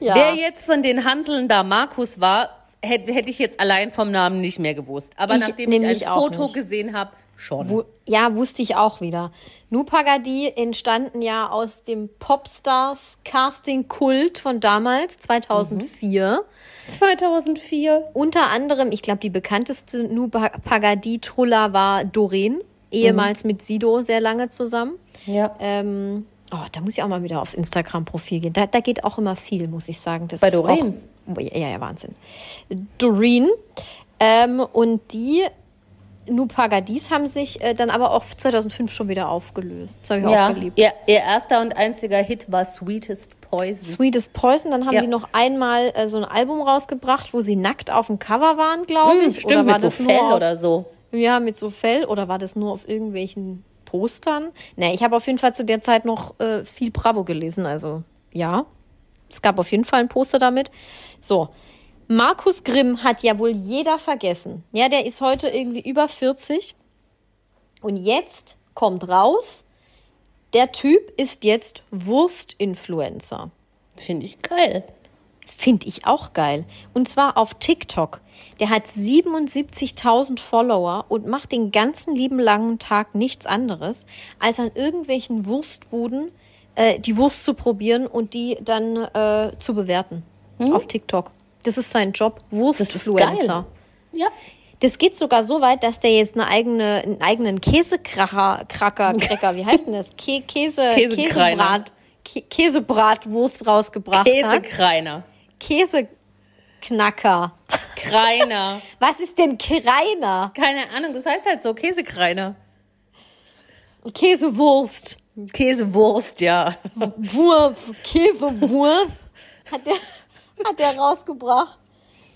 Ja. Wer jetzt von den Hanseln da Markus war, hätte hätte ich jetzt allein vom Namen nicht mehr gewusst. Aber Ich nachdem ich ein Foto nicht. gesehen habe, schon. Wo, ja, wusste ich auch wieder. Nu Pagadi entstanden ja aus dem Popstars Casting Kult von damals, 2004. 2004. Unter anderem, ich glaube, die bekannteste Nu Pagadi-Truller war Doreen, ehemals mit Sido sehr lange zusammen. Ja. Ähm, oh, da muss ich auch mal wieder aufs Instagram-Profil gehen. Da, da geht auch immer viel, muss ich sagen. Das Bei Doreen? Auch, ja, ja, Wahnsinn. Doreen. Ähm, und die Nupagadis haben sich äh, dann aber auch 2005 schon wieder aufgelöst. Das habe ich auch Ja, geliebt. ihr, ihr erster und einziger Hit war Sweetest Poison. Sweetest Poison, dann haben Ja. die noch einmal äh, so ein Album rausgebracht, wo sie nackt auf dem Cover waren, glaube Hm, ich. stimmt, oder war mit so das nur Fell auf, oder so. Ja, mit so Fell. Oder war das nur auf irgendwelchen Postern? Ne, ich habe auf jeden Fall zu der Zeit noch äh, viel Bravo gelesen. Also ja, es gab auf jeden Fall ein Poster damit. So, Markus Grimm hat ja wohl jeder vergessen. Ja, der ist heute irgendwie über 40. Und jetzt kommt raus, der Typ ist jetzt Wurstinfluencer. Finde ich geil. Finde ich auch geil. Und zwar auf TikTok. Der hat 77.000 Follower und macht den ganzen lieben langen Tag nichts anderes, als an irgendwelchen Wurstbuden äh, die Wurst zu probieren und die dann äh, zu bewerten. Auf TikTok. Das ist sein Job. Wurstfluencer. Ja. Das geht sogar so weit, dass der jetzt eine eigene, einen eigenen Käsekracher, Kracker, Cracker, wie heißt denn das? Kä Käse, Käsekreiner. Käsebrat, Kä Käsebratwurst rausgebracht hat. Käsekreiner. Käseknacker. Kreiner. Was ist denn Kreiner? Keine Ahnung, das heißt halt so Käsekreiner. Käsewurst. Käsewurst, ja. Wurf, Käsewurf hat der, hat der rausgebracht.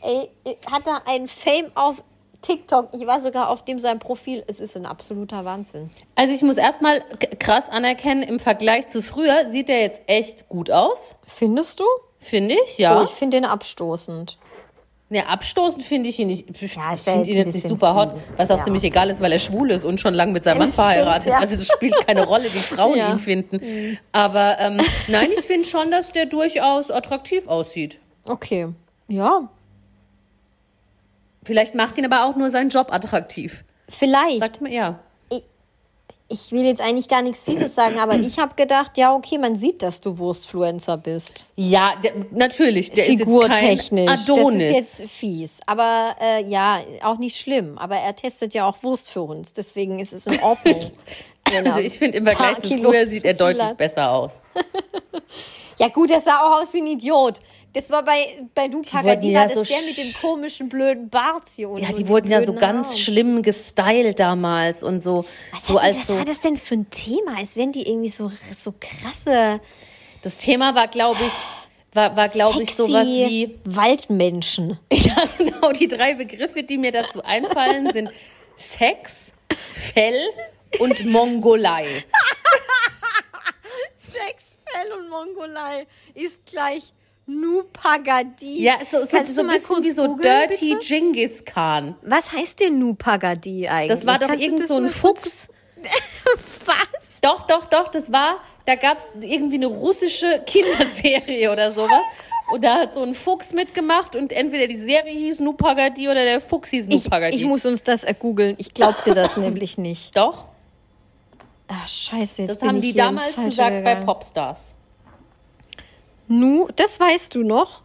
Ey, hat er einen Fame auf TikTok. Ich war sogar auf dem sein Profil. Es ist ein absoluter Wahnsinn. Also ich muss erstmal krass anerkennen, im Vergleich zu früher sieht er jetzt echt gut aus. Findest du? Finde ich, ja. Oh, ich finde den abstoßend. Ne, abstoßend finde ich ihn nicht. Ich Ja, es finde ihn jetzt nicht super hot, was auch Ja. ziemlich egal ist, weil er schwul ist und schon lange mit seinem Mann Stimmt, verheiratet. ja. Also das spielt keine Rolle, wie Frauen Ja. ihn finden. Aber ähm, nein, ich finde schon, dass der durchaus attraktiv aussieht. Okay. Ja, Vielleicht macht ihn aber auch nur sein Job attraktiv. vielleicht. Sagt man ja. Ich will jetzt eigentlich gar nichts Fieses sagen, aber ich habe gedacht, ja, okay, man sieht, dass du Wurstfluencer bist. Ja, der, natürlich. Der ist jetzt kein Figurtechnisch. Adonis. Das ist jetzt fies. Aber äh, ja, auch nicht schlimm. Aber er testet ja auch Wurst für uns. Deswegen ist es in Ordnung. also ich finde, im Vergleich zu früher sieht er deutlich besser aus. Ja gut, der sah auch aus wie ein Idiot. Das war bei, bei Du wurden Pagadi, ja war das so der mit dem sch- komischen blöden Bart hier unten. Ja, die den wurden ja so ganz Haaren. schlimm gestylt damals und so. Was, so hat, als was so. war das denn für ein Thema? Als wären die irgendwie so, so krasse, Das Thema war, glaube ich, war, war glaube ich, sowas wie. Waldmenschen. Ja, genau. Die drei Begriffe, die mir dazu einfallen, sind Sex, Fell und Mongolei. Sex, Fell und Mongolei ist gleich Nupagadi. Ja, so, so, Kannst so ein bisschen wie so googeln, Dirty bitte? Genghis Khan. Was heißt denn Nupagadi eigentlich? Das war doch Kannst irgend so ein Fuchs. Was? Doch, doch, doch, das war, da gab es irgendwie eine russische Kinderserie oder sowas. Und da hat so ein Fuchs mitgemacht und entweder die Serie hieß Nupagadi oder der Fuchs hieß Ich, Nupagadi. ich muss uns das ergoogeln. Ich glaubte das nämlich nicht. Doch, Ah, scheiße, jetzt das bin haben ich die hier damals gesagt bei gegangen. Popstars. Nu, das weißt du noch?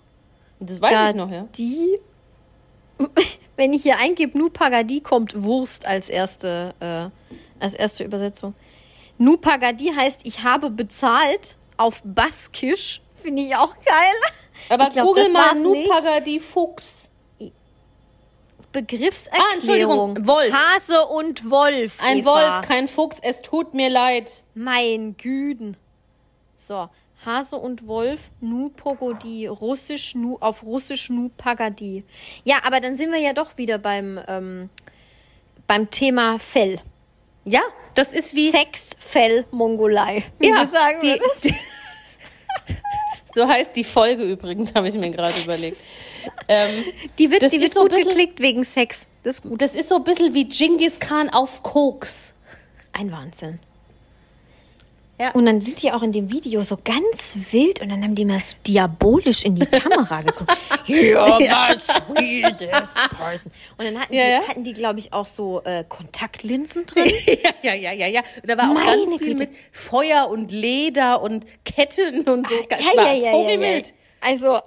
Das weiß Da ich noch, ja. Die, wenn ich hier eingebe, Nupagadi kommt Wurst als erste, äh, als erste Übersetzung. Nupagadi heißt, ich habe bezahlt auf Baskisch. Finde ich auch geil. Aber Ich glaub, google mal nicht. Nupagadi Fuchs. Begriffserklärung. Ah, Entschuldigung, Wolf. Hase und Wolf. Ein Eva. Wolf, kein Fuchs, es tut mir leid. Mein Güden. So, Hase und Wolf, Nu Pogodi, Russisch, Nu, auf Russisch Nu Pagadi. Ja, aber dann sind wir ja doch wieder beim, ähm, beim Thema Fell. Ja, das ist wie. Sex, Fell, Mongolei. Wie ja, sagen wie, würdest. so heißt die Folge übrigens, habe ich mir gerade überlegt. Ähm, Die wird, die wird so gut bisschen- geklickt wegen Sex. Das ist das ist so ein bisschen wie Genghis Khan auf Koks. Ein Wahnsinn. Ja. Und dann sind die auch in dem Video so ganz wild und dann haben die mal so diabolisch in die Kamera geguckt. ja, was sweetest person. Und dann hatten Ja, die, ja. hatten die glaube ich, auch so äh, Kontaktlinsen drin. ja, ja, ja, ja, ja. Und da war auch Meine ganz viel Güte. mit Feuer und Leder und Ketten und so. Ja, war ja, ja, ja, ja. vogelwild. Also,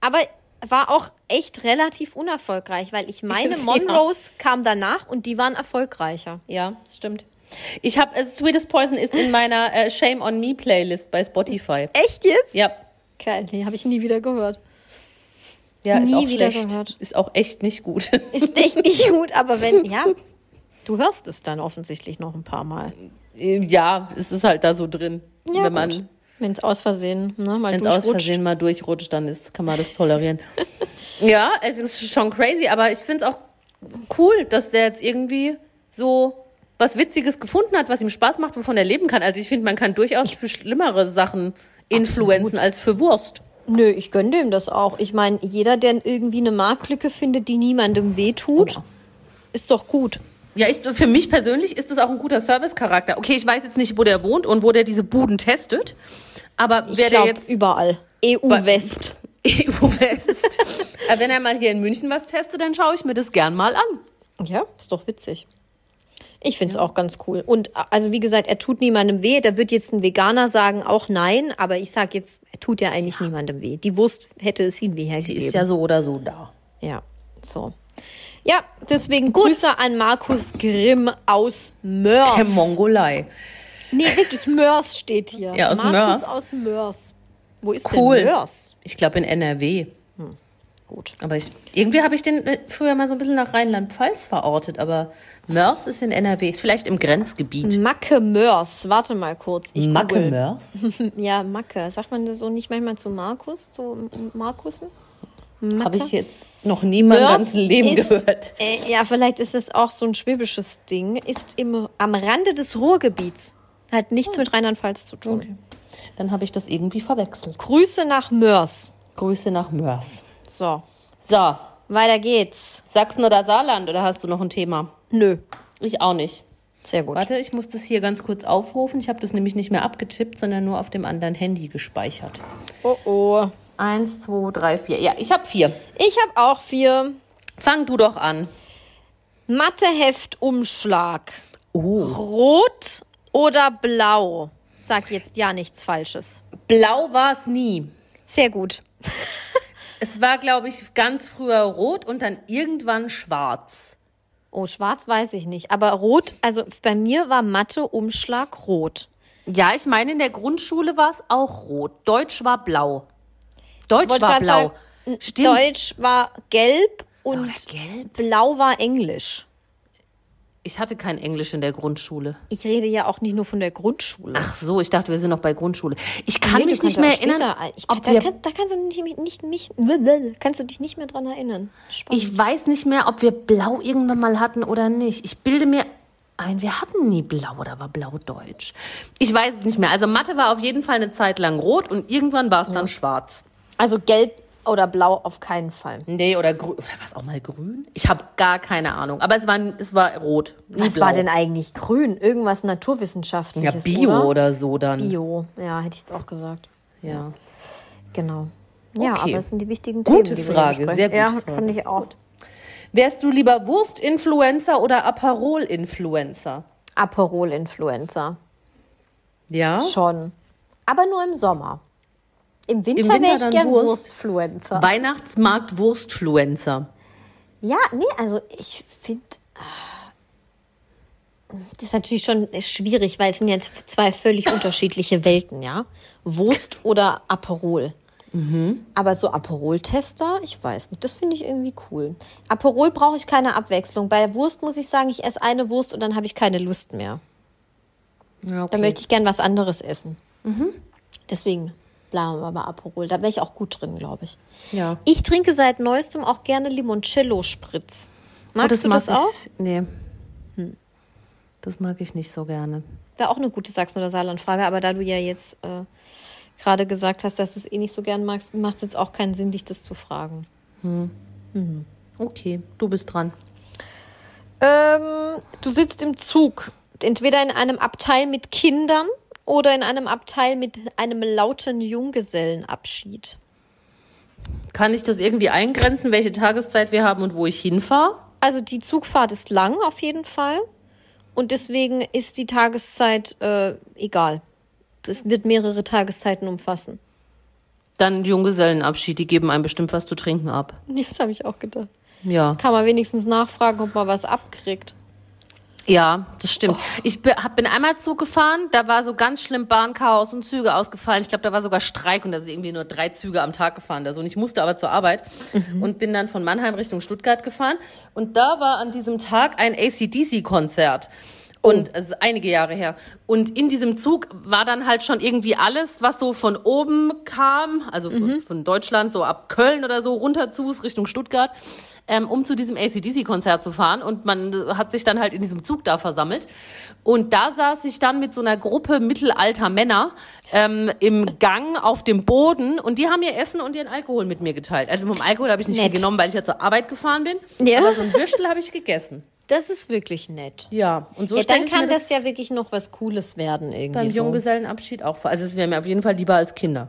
aber war auch echt relativ unerfolgreich, weil ich meine, Ja. Monrose kam danach und die waren erfolgreicher. Ja, das stimmt. Ich habe äh, Sweetest Poison ist in meiner äh, Shame on Me Playlist bei Spotify. Echt jetzt? Ja, Geil, nee, habe ich nie wieder gehört. ja, ist Nie auch wieder schlecht. gehört. Ist auch echt nicht gut. Ist echt nicht gut, aber wenn, ja, du hörst es dann offensichtlich noch ein paar Mal. ja, es ist halt da so drin. Ja, Wenn man Wenn es aus Versehen, ne, mal wenn es aus. Versehen mal durchrutscht, dann ist, kann man das tolerieren. ja, es ist schon crazy, aber ich finde es auch cool, dass der jetzt irgendwie so was Witziges gefunden hat, was ihm Spaß macht, wovon er leben kann. Also ich finde, man kann durchaus für schlimmere Sachen influenzen als für Wurst. Nö, ich gönne dem das auch. Ich meine, jeder, der irgendwie eine Marktlücke findet, die niemandem wehtut, Oh. ist doch gut. Ja, ich, für mich persönlich ist das auch ein guter Service-Charakter. Okay, ich weiß jetzt nicht, wo der wohnt und wo der diese Buden testet, aber Ich wer der glaube, jetzt überall. EU-West. EU-West, wenn er mal hier in München was testet, dann schaue ich mir das gern mal an. Ja, ist doch witzig. Ich finde es auch ganz cool. Und also wie gesagt, er tut niemandem weh. Da wird jetzt ein Veganer sagen, auch nein. Aber ich sag jetzt, er tut ja eigentlich niemandem weh. Die Wurst hätte es ihm weh Die hergegeben. ist ja so oder so da. Ja, so. Ja, deswegen Grüße an Markus Grimm aus Mörs. Der Mongolei. Nee, wirklich, Mörs steht hier. Ja, aus Markus Mörs. aus Mörs. Wo ist Cool. denn Mörs? Ich glaube in NRW. gut. Aber ich, irgendwie habe ich den äh, früher mal so ein bisschen nach Rheinland-Pfalz verortet, aber Mörs ist in NRW, ist vielleicht im Grenzgebiet. Macke Mörs, warte mal kurz. Ich Macke. Mörs? Ja, Macke. Sagt man das so nicht manchmal zu Markus? Zu Markussen? Habe ich jetzt noch nie in meinem Mörs ganzen Leben ist, gehört. Äh, ja, vielleicht ist es auch so ein schwäbisches Ding. Ist im, am Rande des Ruhrgebiets. Hat nichts mit Rheinland-Pfalz zu tun. Dann habe ich das irgendwie verwechselt. Grüße nach Mörs. Grüße nach Mörs. So, So, weiter geht's. Sachsen oder Saarland oder hast du noch ein Thema? Nö. Ich auch nicht. Sehr gut. Warte, ich muss das hier ganz kurz aufrufen. Ich habe das nämlich nicht mehr abgetippt, sondern nur auf dem anderen Handy gespeichert. Oh oh. Eins, zwei, drei, vier. Ja, ich habe vier. Ich habe auch vier. Fang du doch an. Matheheftumschlag. Oh. Rot oder blau? Sag jetzt ja nichts Falsches. Blau war es nie. Sehr gut. Es war, glaube ich, ganz früher rot und dann irgendwann schwarz. Oh, schwarz weiß ich nicht. Aber rot, also bei mir war Mathe-Umschlag rot. Ja, ich meine, in der Grundschule war es auch rot. Deutsch war blau. Deutsch Wollte war blau. sagen, Stimmt. Deutsch war gelb und Oder gelb? blau war Englisch. Ich hatte kein Englisch in der Grundschule. Ich rede ja auch nicht nur von der Grundschule. Ach so, ich dachte, wir sind noch bei Grundschule. Ich kann Nee, mich nicht mehr später- erinnern, Ich, ob da, wir, kann, da kannst du nicht, nicht, nicht, kannst du dich nicht mehr dran erinnern. Spannend. ich weiß nicht mehr, ob wir blau irgendwann mal hatten oder nicht. Ich bilde mir ein, wir hatten nie blau oder war blau deutsch. Ich weiß es nicht mehr. Also Mathe war auf jeden Fall eine Zeit lang rot und irgendwann war es dann schwarz. Also gelb oder blau auf keinen Fall. Nee, oder grün. Oder war es auch mal grün? Ich habe gar keine Ahnung. Aber es war, es war rot. Was blau. war denn eigentlich grün? Irgendwas naturwissenschaftliches, Ja, Bio oder? oder so dann. Bio, ja, hätte ich jetzt auch gesagt. Ja. Genau. Ja, Okay. aber es sind die wichtigen Gute Themen. wir Frage, sehr gute Ja, Frage. fand ich auch. Wärst du lieber Wurst-Influencer oder Aperol-Influencer? Aperol-Influencer. Ja. Schon. Aber nur im Sommer. Im Winter, Winter wäre ich dann gern Wurst. Wurstfluencer. Weihnachtsmarkt Wurstfluencer. Ja, nee, also ich finde, das ist natürlich schon schwierig, weil es sind jetzt zwei völlig unterschiedliche Welten, ja. Wurst oder Aperol. Aber so Aperol-Tester, ich weiß nicht, das finde ich irgendwie cool. Aperol brauche ich keine Abwechslung. Bei Wurst muss ich sagen, ich esse eine Wurst und dann habe ich keine Lust mehr. Ja, Da möchte ich gern was anderes essen. Deswegen bleiben wir bei Aperol. Da wäre ich auch gut drin, glaube ich. Ja. Ich trinke seit neuestem auch gerne Limoncello-Spritz. Magst du mag das auch? Ich, nee. Das mag ich nicht so gerne. Wäre auch eine gute Sachsen- oder Saarland-Frage, aber da du ja jetzt äh, gerade gesagt hast, dass du es eh nicht so gern magst, macht es jetzt auch keinen Sinn, dich das zu fragen. Okay, du bist dran. Ähm, du sitzt im Zug, entweder in einem Abteil mit Kindern oder in einem Abteil mit einem lauten Junggesellenabschied. Kann ich das irgendwie eingrenzen, welche Tageszeit wir haben und wo ich hinfahre? Also die Zugfahrt ist lang auf jeden Fall und deswegen ist die Tageszeit äh, egal. Es wird mehrere Tageszeiten umfassen. Dann Junggesellenabschied, die geben einem bestimmt was zu trinken ab. Ja, das habe ich auch gedacht. Ja. Kann man wenigstens nachfragen, ob man was abkriegt. Ja, das stimmt. Ich bin, einmal Zug gefahren, da war so ganz schlimm Bahnchaos und Züge ausgefallen. Ich glaube, da war sogar Streik und da sind irgendwie nur drei Züge am Tag gefahren. Da so. Und ich musste aber zur Arbeit und bin dann von Mannheim Richtung Stuttgart gefahren. Und da war an diesem Tag ein ACDC-Konzert. Und es ist einige Jahre her. Und in diesem Zug war dann halt schon irgendwie alles, was so von oben kam, also von, von Deutschland, so ab Köln oder so, runter zu Richtung Stuttgart, ähm, um zu diesem ACDC-Konzert zu fahren. Und man hat sich dann halt in diesem Zug da versammelt. Und da saß ich dann mit so einer Gruppe mittelalter Männer ähm, im Gang auf dem Boden und die haben ihr Essen und ihren Alkohol mit mir geteilt. Also vom Alkohol habe ich nicht Nett. viel genommen, weil ich ja zur Arbeit gefahren bin. Ja. Aber so ein Würstel habe ich gegessen. Das ist wirklich nett. Ja, und so Ja, dann kann mir das, ja wirklich noch was Cooles werden irgendwie beim so. Junggesellenabschied auch. Also es wäre mir auf jeden Fall lieber als Kinder.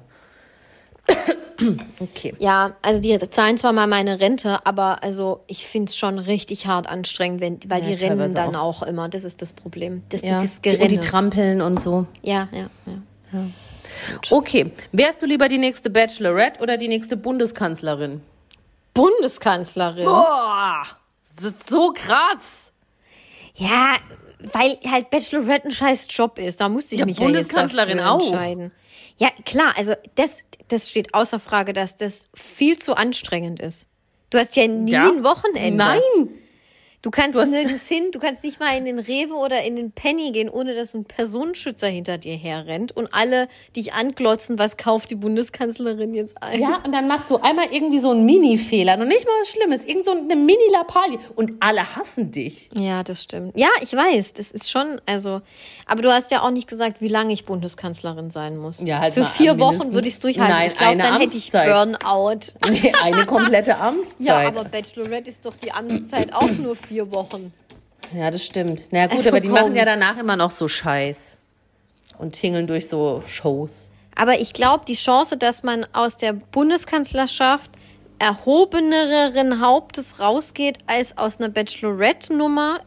okay. Ja, also die zahlen zwar mal meine Rente, aber also ich finde es schon richtig hart anstrengend, wenn, weil Ja, die rennen dann auch. auch. immer. Das ist das Problem. Das, Ja. das Die, Gerenne. und die trampeln und so. ja, ja, ja. Okay. Wärst du lieber die nächste Bachelorette oder die nächste Bundeskanzlerin? Bundeskanzlerin. Boah, das ist so krass. Ja, weil halt Bachelorette ein scheiß Job ist. Da musste ich Ja, mich ja jetzt dafür auch. entscheiden. Ja, klar, also das, das steht außer Frage, dass das viel zu anstrengend ist. Du hast ja nie Ja. ein Wochenende. Nein! Du kannst Du nirgends hin, du kannst nicht mal in den Rewe oder in den Penny gehen, ohne dass ein Personenschützer hinter dir herrennt und alle dich anglotzen, was kauft die Bundeskanzlerin jetzt ein. Ja, und dann machst du einmal irgendwie so einen Mini-Fehler. Und nicht mal was Schlimmes. Irgend so eine Mini-Lappalie. Und alle hassen dich. Ja, das stimmt. Ja, ich weiß, das ist schon, also, aber du hast ja auch nicht gesagt, wie lange ich Bundeskanzlerin sein muss. Ja, halt Für vier Wochen würde ich es durchhalten. Nein, ich glaube, dann hätte ich Amtszeit. Burnout. Nee, eine komplette Amtszeit. Ja, aber Bachelorette ist doch die Amtszeit auch nur vier Wochen. Ja, das stimmt. Na gut, Also aber die komm. machen ja danach immer noch so Scheiß. Und tingeln durch so Shows. Aber ich glaube, die Chance, dass man aus der Bundeskanzlerschaft erhobeneren Hauptes rausgeht als aus einer Bachelorette-Nummer,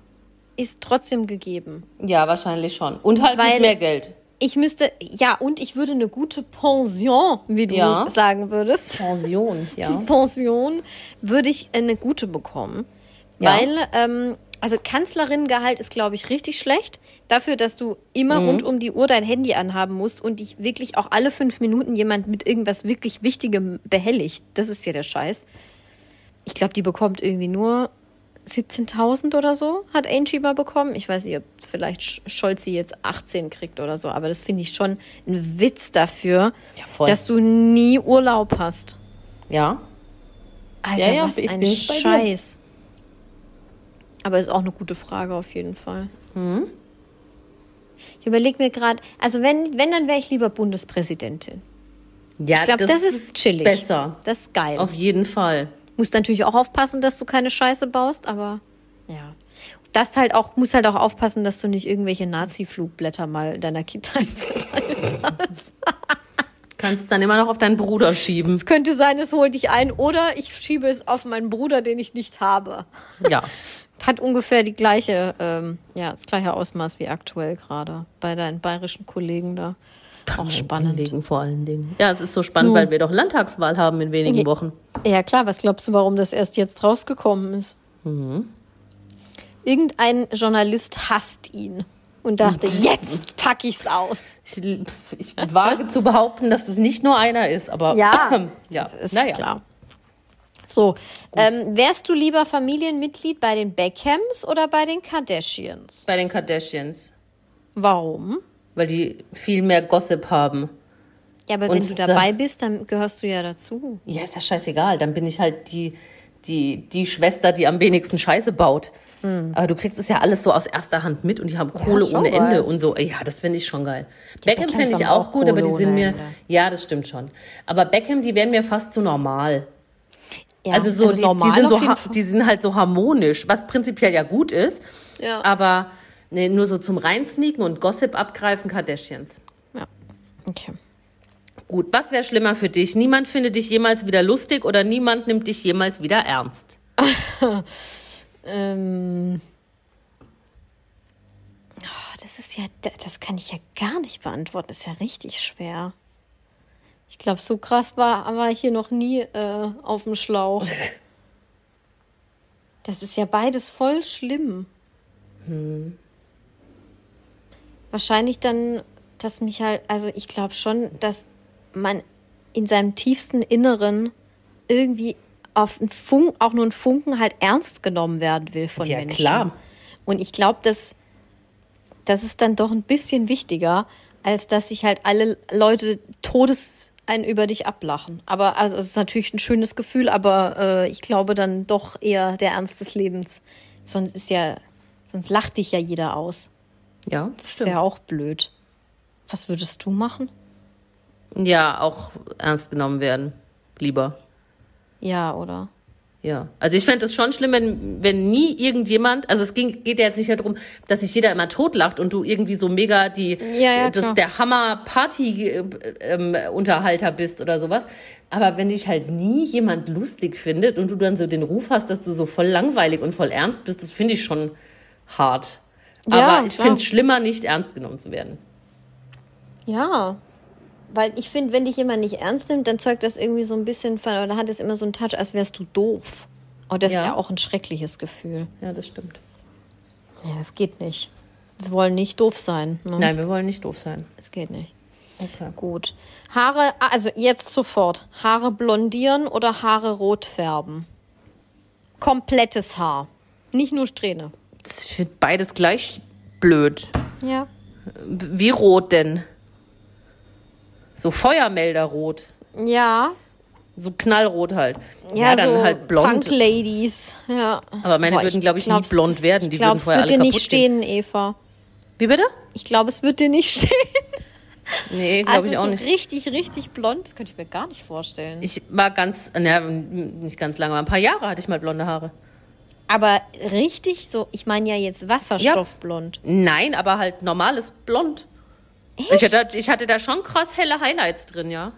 ist trotzdem gegeben. Ja, wahrscheinlich schon. Und halt Weil- mit mehr Geld. Ich müsste, ja, und ich würde eine gute Pension, wie du Ja. sagen würdest. Pension, ja. Pension würde ich eine gute bekommen. Ja. Weil, ähm, also Kanzlerinnengehalt ist, glaube ich, richtig schlecht. Dafür, dass du immer Mhm. rund um die Uhr dein Handy anhaben musst und dich wirklich auch alle fünf Minuten jemand mit irgendwas wirklich Wichtigem behelligt. Das ist ja der Scheiß. Ich glaube, die bekommt irgendwie nur 17.000 oder so, hat Angie mal bekommen. Ich weiß nicht, ob vielleicht Sch- Scholz sie jetzt 18 kriegt oder so, aber das finde ich schon ein Witz dafür, Ja, dass du nie Urlaub hast. Ja. Alter, Ja, ja, was ich ein bei dir. Aber ist auch eine gute Frage auf jeden Fall. Mhm. Ich überlege mir gerade, also wenn, wenn, dann wäre ich lieber Bundespräsidentin. Ja, Ich glaube, das, ist chillig. Besser. Das ist geil. Auf jeden Fall. Musst natürlich auch aufpassen, dass du keine Scheiße baust, aber ja. Das halt auch, muss halt auch aufpassen, dass du nicht irgendwelche Nazi-Flugblätter mal deiner Kindheit verteilt hast. Kannst dann immer noch auf deinen Bruder schieben. Es könnte sein, es holt dich ein oder ich schiebe es auf meinen Bruder, den ich nicht habe. Ja. Hat ungefähr die gleiche, ähm, ja, das gleiche Ausmaß wie aktuell gerade bei deinen bayerischen Kollegen da. Auch spannend. Anlegen vor allen Dingen. Ja, es ist so spannend, So. weil wir doch Landtagswahl haben in wenigen. Wochen. Ja, klar, was glaubst du, warum das erst jetzt rausgekommen ist? Mhm. Irgendein Journalist hasst ihn und dachte, jetzt pack ich's aus. Ich, ich wage zu behaupten, dass das nicht nur einer ist, aber Ja, ja. das ist naja. klar. So, ähm, wärst du lieber Familienmitglied bei den Beckhams oder bei den Kardashians? Bei den Kardashians, Warum? weil die viel mehr Gossip haben. Ja, aber Und wenn du da- dabei bist, dann gehörst du ja dazu. Ja, ist ja scheißegal. Dann bin ich halt die, die, die Schwester, die am wenigsten Scheiße baut. Aber du kriegst es ja alles so aus erster Hand mit und die haben Kohle schon ohne geil. Ende und so. Ja, das finde ich schon geil. Beckham Beckhams finde ich auch auch gut, aber Kohle die sind mir, Ende. ja, das stimmt schon. Aber Beckham, die wären mir fast zu normal. Ja, also so, die, die, normal sind so die sind halt so harmonisch, was prinzipiell ja gut ist. Ja. Aber nee, nur so zum Reinsneaken und Gossip abgreifen, Kardashians. Ja. Okay. Gut, was wäre schlimmer für dich? Niemand findet dich jemals wieder lustig oder niemand nimmt dich jemals wieder ernst? Ähm. Oh, das ist ja, das kann ich ja gar nicht beantworten. Das ist ja richtig schwer. Ich glaube, so krass war, war ich hier noch nie äh, auf dem Schlauch. Das ist ja beides voll schlimm. Wahrscheinlich dann, dass mich halt, also ich glaube schon, dass man in seinem tiefsten Inneren irgendwie auf einen Funk, auch nur einen Funken halt ernst genommen werden will von Ja, Menschen. klar. Und ich glaube, dass das ist dann doch ein bisschen wichtiger, als dass sich halt alle Leute Todes einen über dich ablachen. Aber also es ist natürlich ein schönes Gefühl, aber äh, ich glaube dann doch eher der Ernst des Lebens. Sonst ist ja, sonst lacht dich ja jeder aus. Ja, Das ist ja auch blöd. Was würdest du machen? Ja, auch ernst genommen werden. Lieber. Ja, oder? Ja. Also ich fände es schon schlimm, wenn, wenn nie irgendjemand, also es ging, geht ja jetzt nicht darum, dass sich jeder immer totlacht und du irgendwie so mega die, Ja, ja, das, klar. der Hammer-Party-Unterhalter bist oder sowas. Aber wenn dich halt nie jemand lustig findet und du dann so den Ruf hast, dass du so voll langweilig und voll ernst bist, das finde ich schon hart. Ja, Aber ich finde es schlimmer, nicht ernst genommen zu werden. Ja. Weil ich finde, wenn dich jemand nicht ernst nimmt, dann zeugt das irgendwie so ein bisschen von, oder hat es immer so einen Touch, als wärst du doof. Und das Ja. ist ja auch ein schreckliches Gefühl. Ja, das stimmt. Ja, das geht nicht. Wir wollen nicht doof sein. Ne? Nein, wir wollen nicht doof sein. Das geht nicht. Okay. Gut. Haare, also jetzt sofort. Haare blondieren oder Haare rot färben? komplettes Haar. Nicht nur Strähne. Ich finde beides gleich blöd. Ja. Wie rot denn? So Feuermelderrot. Ja. So knallrot halt. Ja, dann so halt blond. Punk Ladies. Ja. Aber meine Boah, würden, glaube ich, glaub's- nie blond werden. Die Ich glaube, würden es vorher alle dir kaputt nicht gehen. stehen, Eva. Wie bitte? Ich glaube, es wird dir nicht stehen. Nee, glaube Also ich auch so nicht. richtig, richtig blond, das könnte ich mir gar nicht vorstellen. Ich war ganz, naja, nicht ganz lange, aber ein paar Jahre hatte ich mal blonde Haare. Aber richtig so, ich meine ja jetzt Wasserstoffblond. Nein, aber halt normales Blond. Ich hatte, ich hatte da schon krass helle Highlights drin, ja.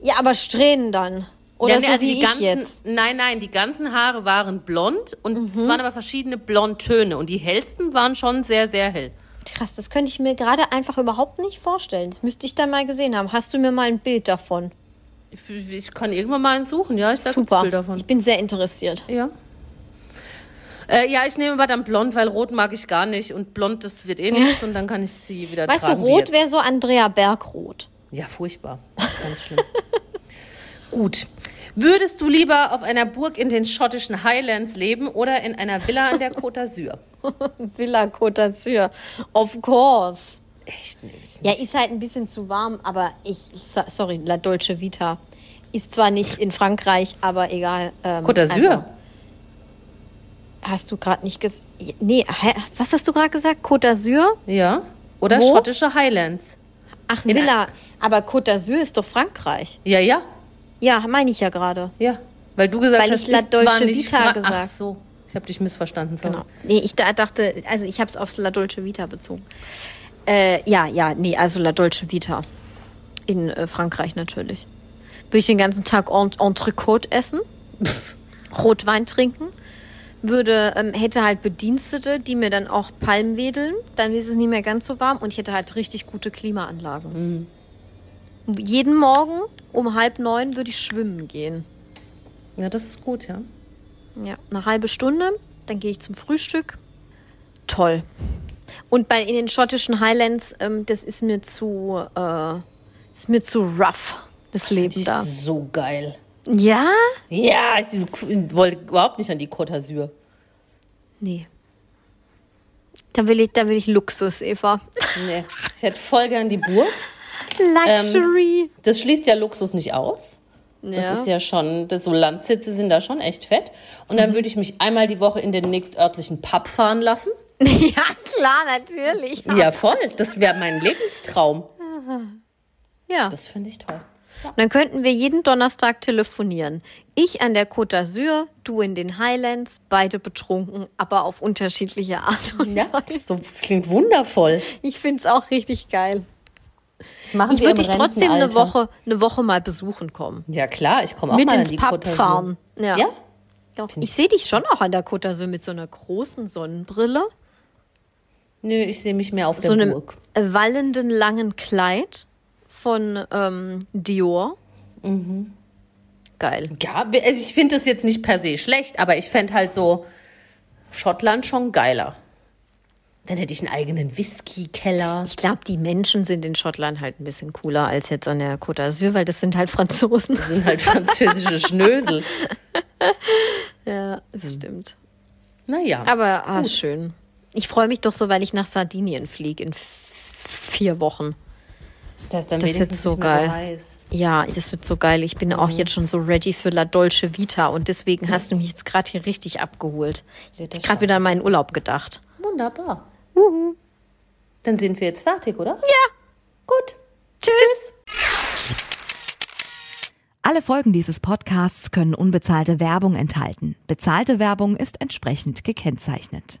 Ja, aber Strähnen dann. Oder Ja, nee, so also wie die ich ganzen, jetzt. Mhm. Nein, nein, die ganzen Haare waren blond und es waren aber verschiedene Blondtöne und die hellsten waren schon sehr, sehr hell. Krass, das könnte ich mir gerade einfach überhaupt nicht vorstellen. Das müsste ich dann mal gesehen haben. Hast du mir mal ein Bild davon? Ich, ich kann irgendwann mal eins suchen, ja, ich sag Super. Bild davon. Ich bin sehr interessiert. Ja. Äh, ja, ich nehme aber dann blond, weil rot mag ich gar nicht und blond, das wird eh nichts und dann kann ich sie wieder Weißt du, tragen. wie rot jetzt. wäre so Andrea Bergrot. Ja, furchtbar. Ganz schlimm. Gut. Würdest du lieber auf einer Burg in den schottischen Highlands leben oder in einer Villa an der Côte d'Azur? Villa Côte d'Azur. Of course. Echt nicht. Ja, ist halt ein bisschen zu warm, aber ich, so- sorry, La Dolce Vita. Ist zwar nicht in Frankreich, aber egal. Ähm, Côte d'Azur? also, hast du gerade nicht gesagt? Nee, was hast du gerade gesagt? Côte d'Azur? Ja. Oder Wo? schottische Highlands. Ach, In Villa. Aber Côte d'Azur ist doch Frankreich. Ja, ja, Ja, meine ich ja gerade. ja. Weil du gesagt Weil hast, ich La Dolce Vita Fra- gesagt. Ach so. Ich habe dich missverstanden. Sorry. Genau. Nee, ich da dachte, also ich habe es auf La Dolce Vita bezogen. Äh, ja, ja, nee, also La Dolce Vita. In äh, Frankreich natürlich. Würde ich den ganzen Tag Ent Entrecote essen, Rotwein trinken, würde, ähm, hätte halt Bedienstete, die mir dann auch Palm wedeln, dann ist es nicht mehr ganz so warm und ich hätte halt richtig gute Klimaanlagen. Jeden Morgen um halb neun würde ich schwimmen gehen. Ja, das ist gut, ja. Ja, eine halbe Stunde, dann gehe ich zum Frühstück. Toll. Und bei in den schottischen Highlands, ähm, das ist mir zu, äh, ist mir zu rough, das Leben da. So geil. Ja? Ja, ich wollte überhaupt nicht an die Côte d'Azur. Nee. Da will ich, da will ich Luxus, Eva. Nee. Ich hätte voll gern die Burg. Luxury. Das schließt ja Luxus nicht aus. Das Ja. ist ja schon, das so Landsitze sind da schon echt fett. Und Mhm. dann würde ich mich einmal die Woche in den nächstörtlichen Pub fahren lassen. ja, klar, natürlich. Ja, voll. Das wäre mein Lebenstraum. Ja. Das finde ich toll. Dann könnten wir jeden Donnerstag telefonieren. Ich an der Côte d'Azur, du in den Highlands, beide betrunken, aber auf unterschiedliche Art und Ja, Weise. so, das klingt wundervoll. Ich finde es auch richtig geil. Ich würde dich trotzdem eine. Woche, eine Woche mal besuchen kommen. Ja, klar, ich komme auch Mit mal ins an die Pub fahren. Ja. Ja? Doch. Ich sehe dich schon auch an der Côte d'Azur mit so einer großen Sonnenbrille, Nö, ich sehe mich mehr auf so der einem Burg. wallenden langen Kleid von ähm, Dior. Mhm. Geil. Ja, also ich finde das jetzt nicht per se schlecht, aber ich fände halt so Schottland schon geiler. Dann hätte ich einen eigenen Whisky-Keller. Ich glaube, die Menschen sind in Schottland halt ein bisschen cooler als jetzt an der Côte d'Azur, weil das sind halt Franzosen. Das sind halt französische Schnösel. Ja, das stimmt. Naja. Aber ah, schön. Ich freue mich doch so, weil ich nach Sardinien fliege in vier Wochen. Das das wird so geil. So. Ja, das wird so geil. Ich bin auch jetzt schon so ready für La Dolce Vita und deswegen hast du mich jetzt gerade hier richtig abgeholt. Ich habe gerade wieder an meinen Urlaub gedacht. Wunderbar. Dann sind wir jetzt fertig, oder? Ja. Gut. Tschüss. Alle Folgen dieses Podcasts können unbezahlte Werbung enthalten. Bezahlte Werbung ist entsprechend gekennzeichnet.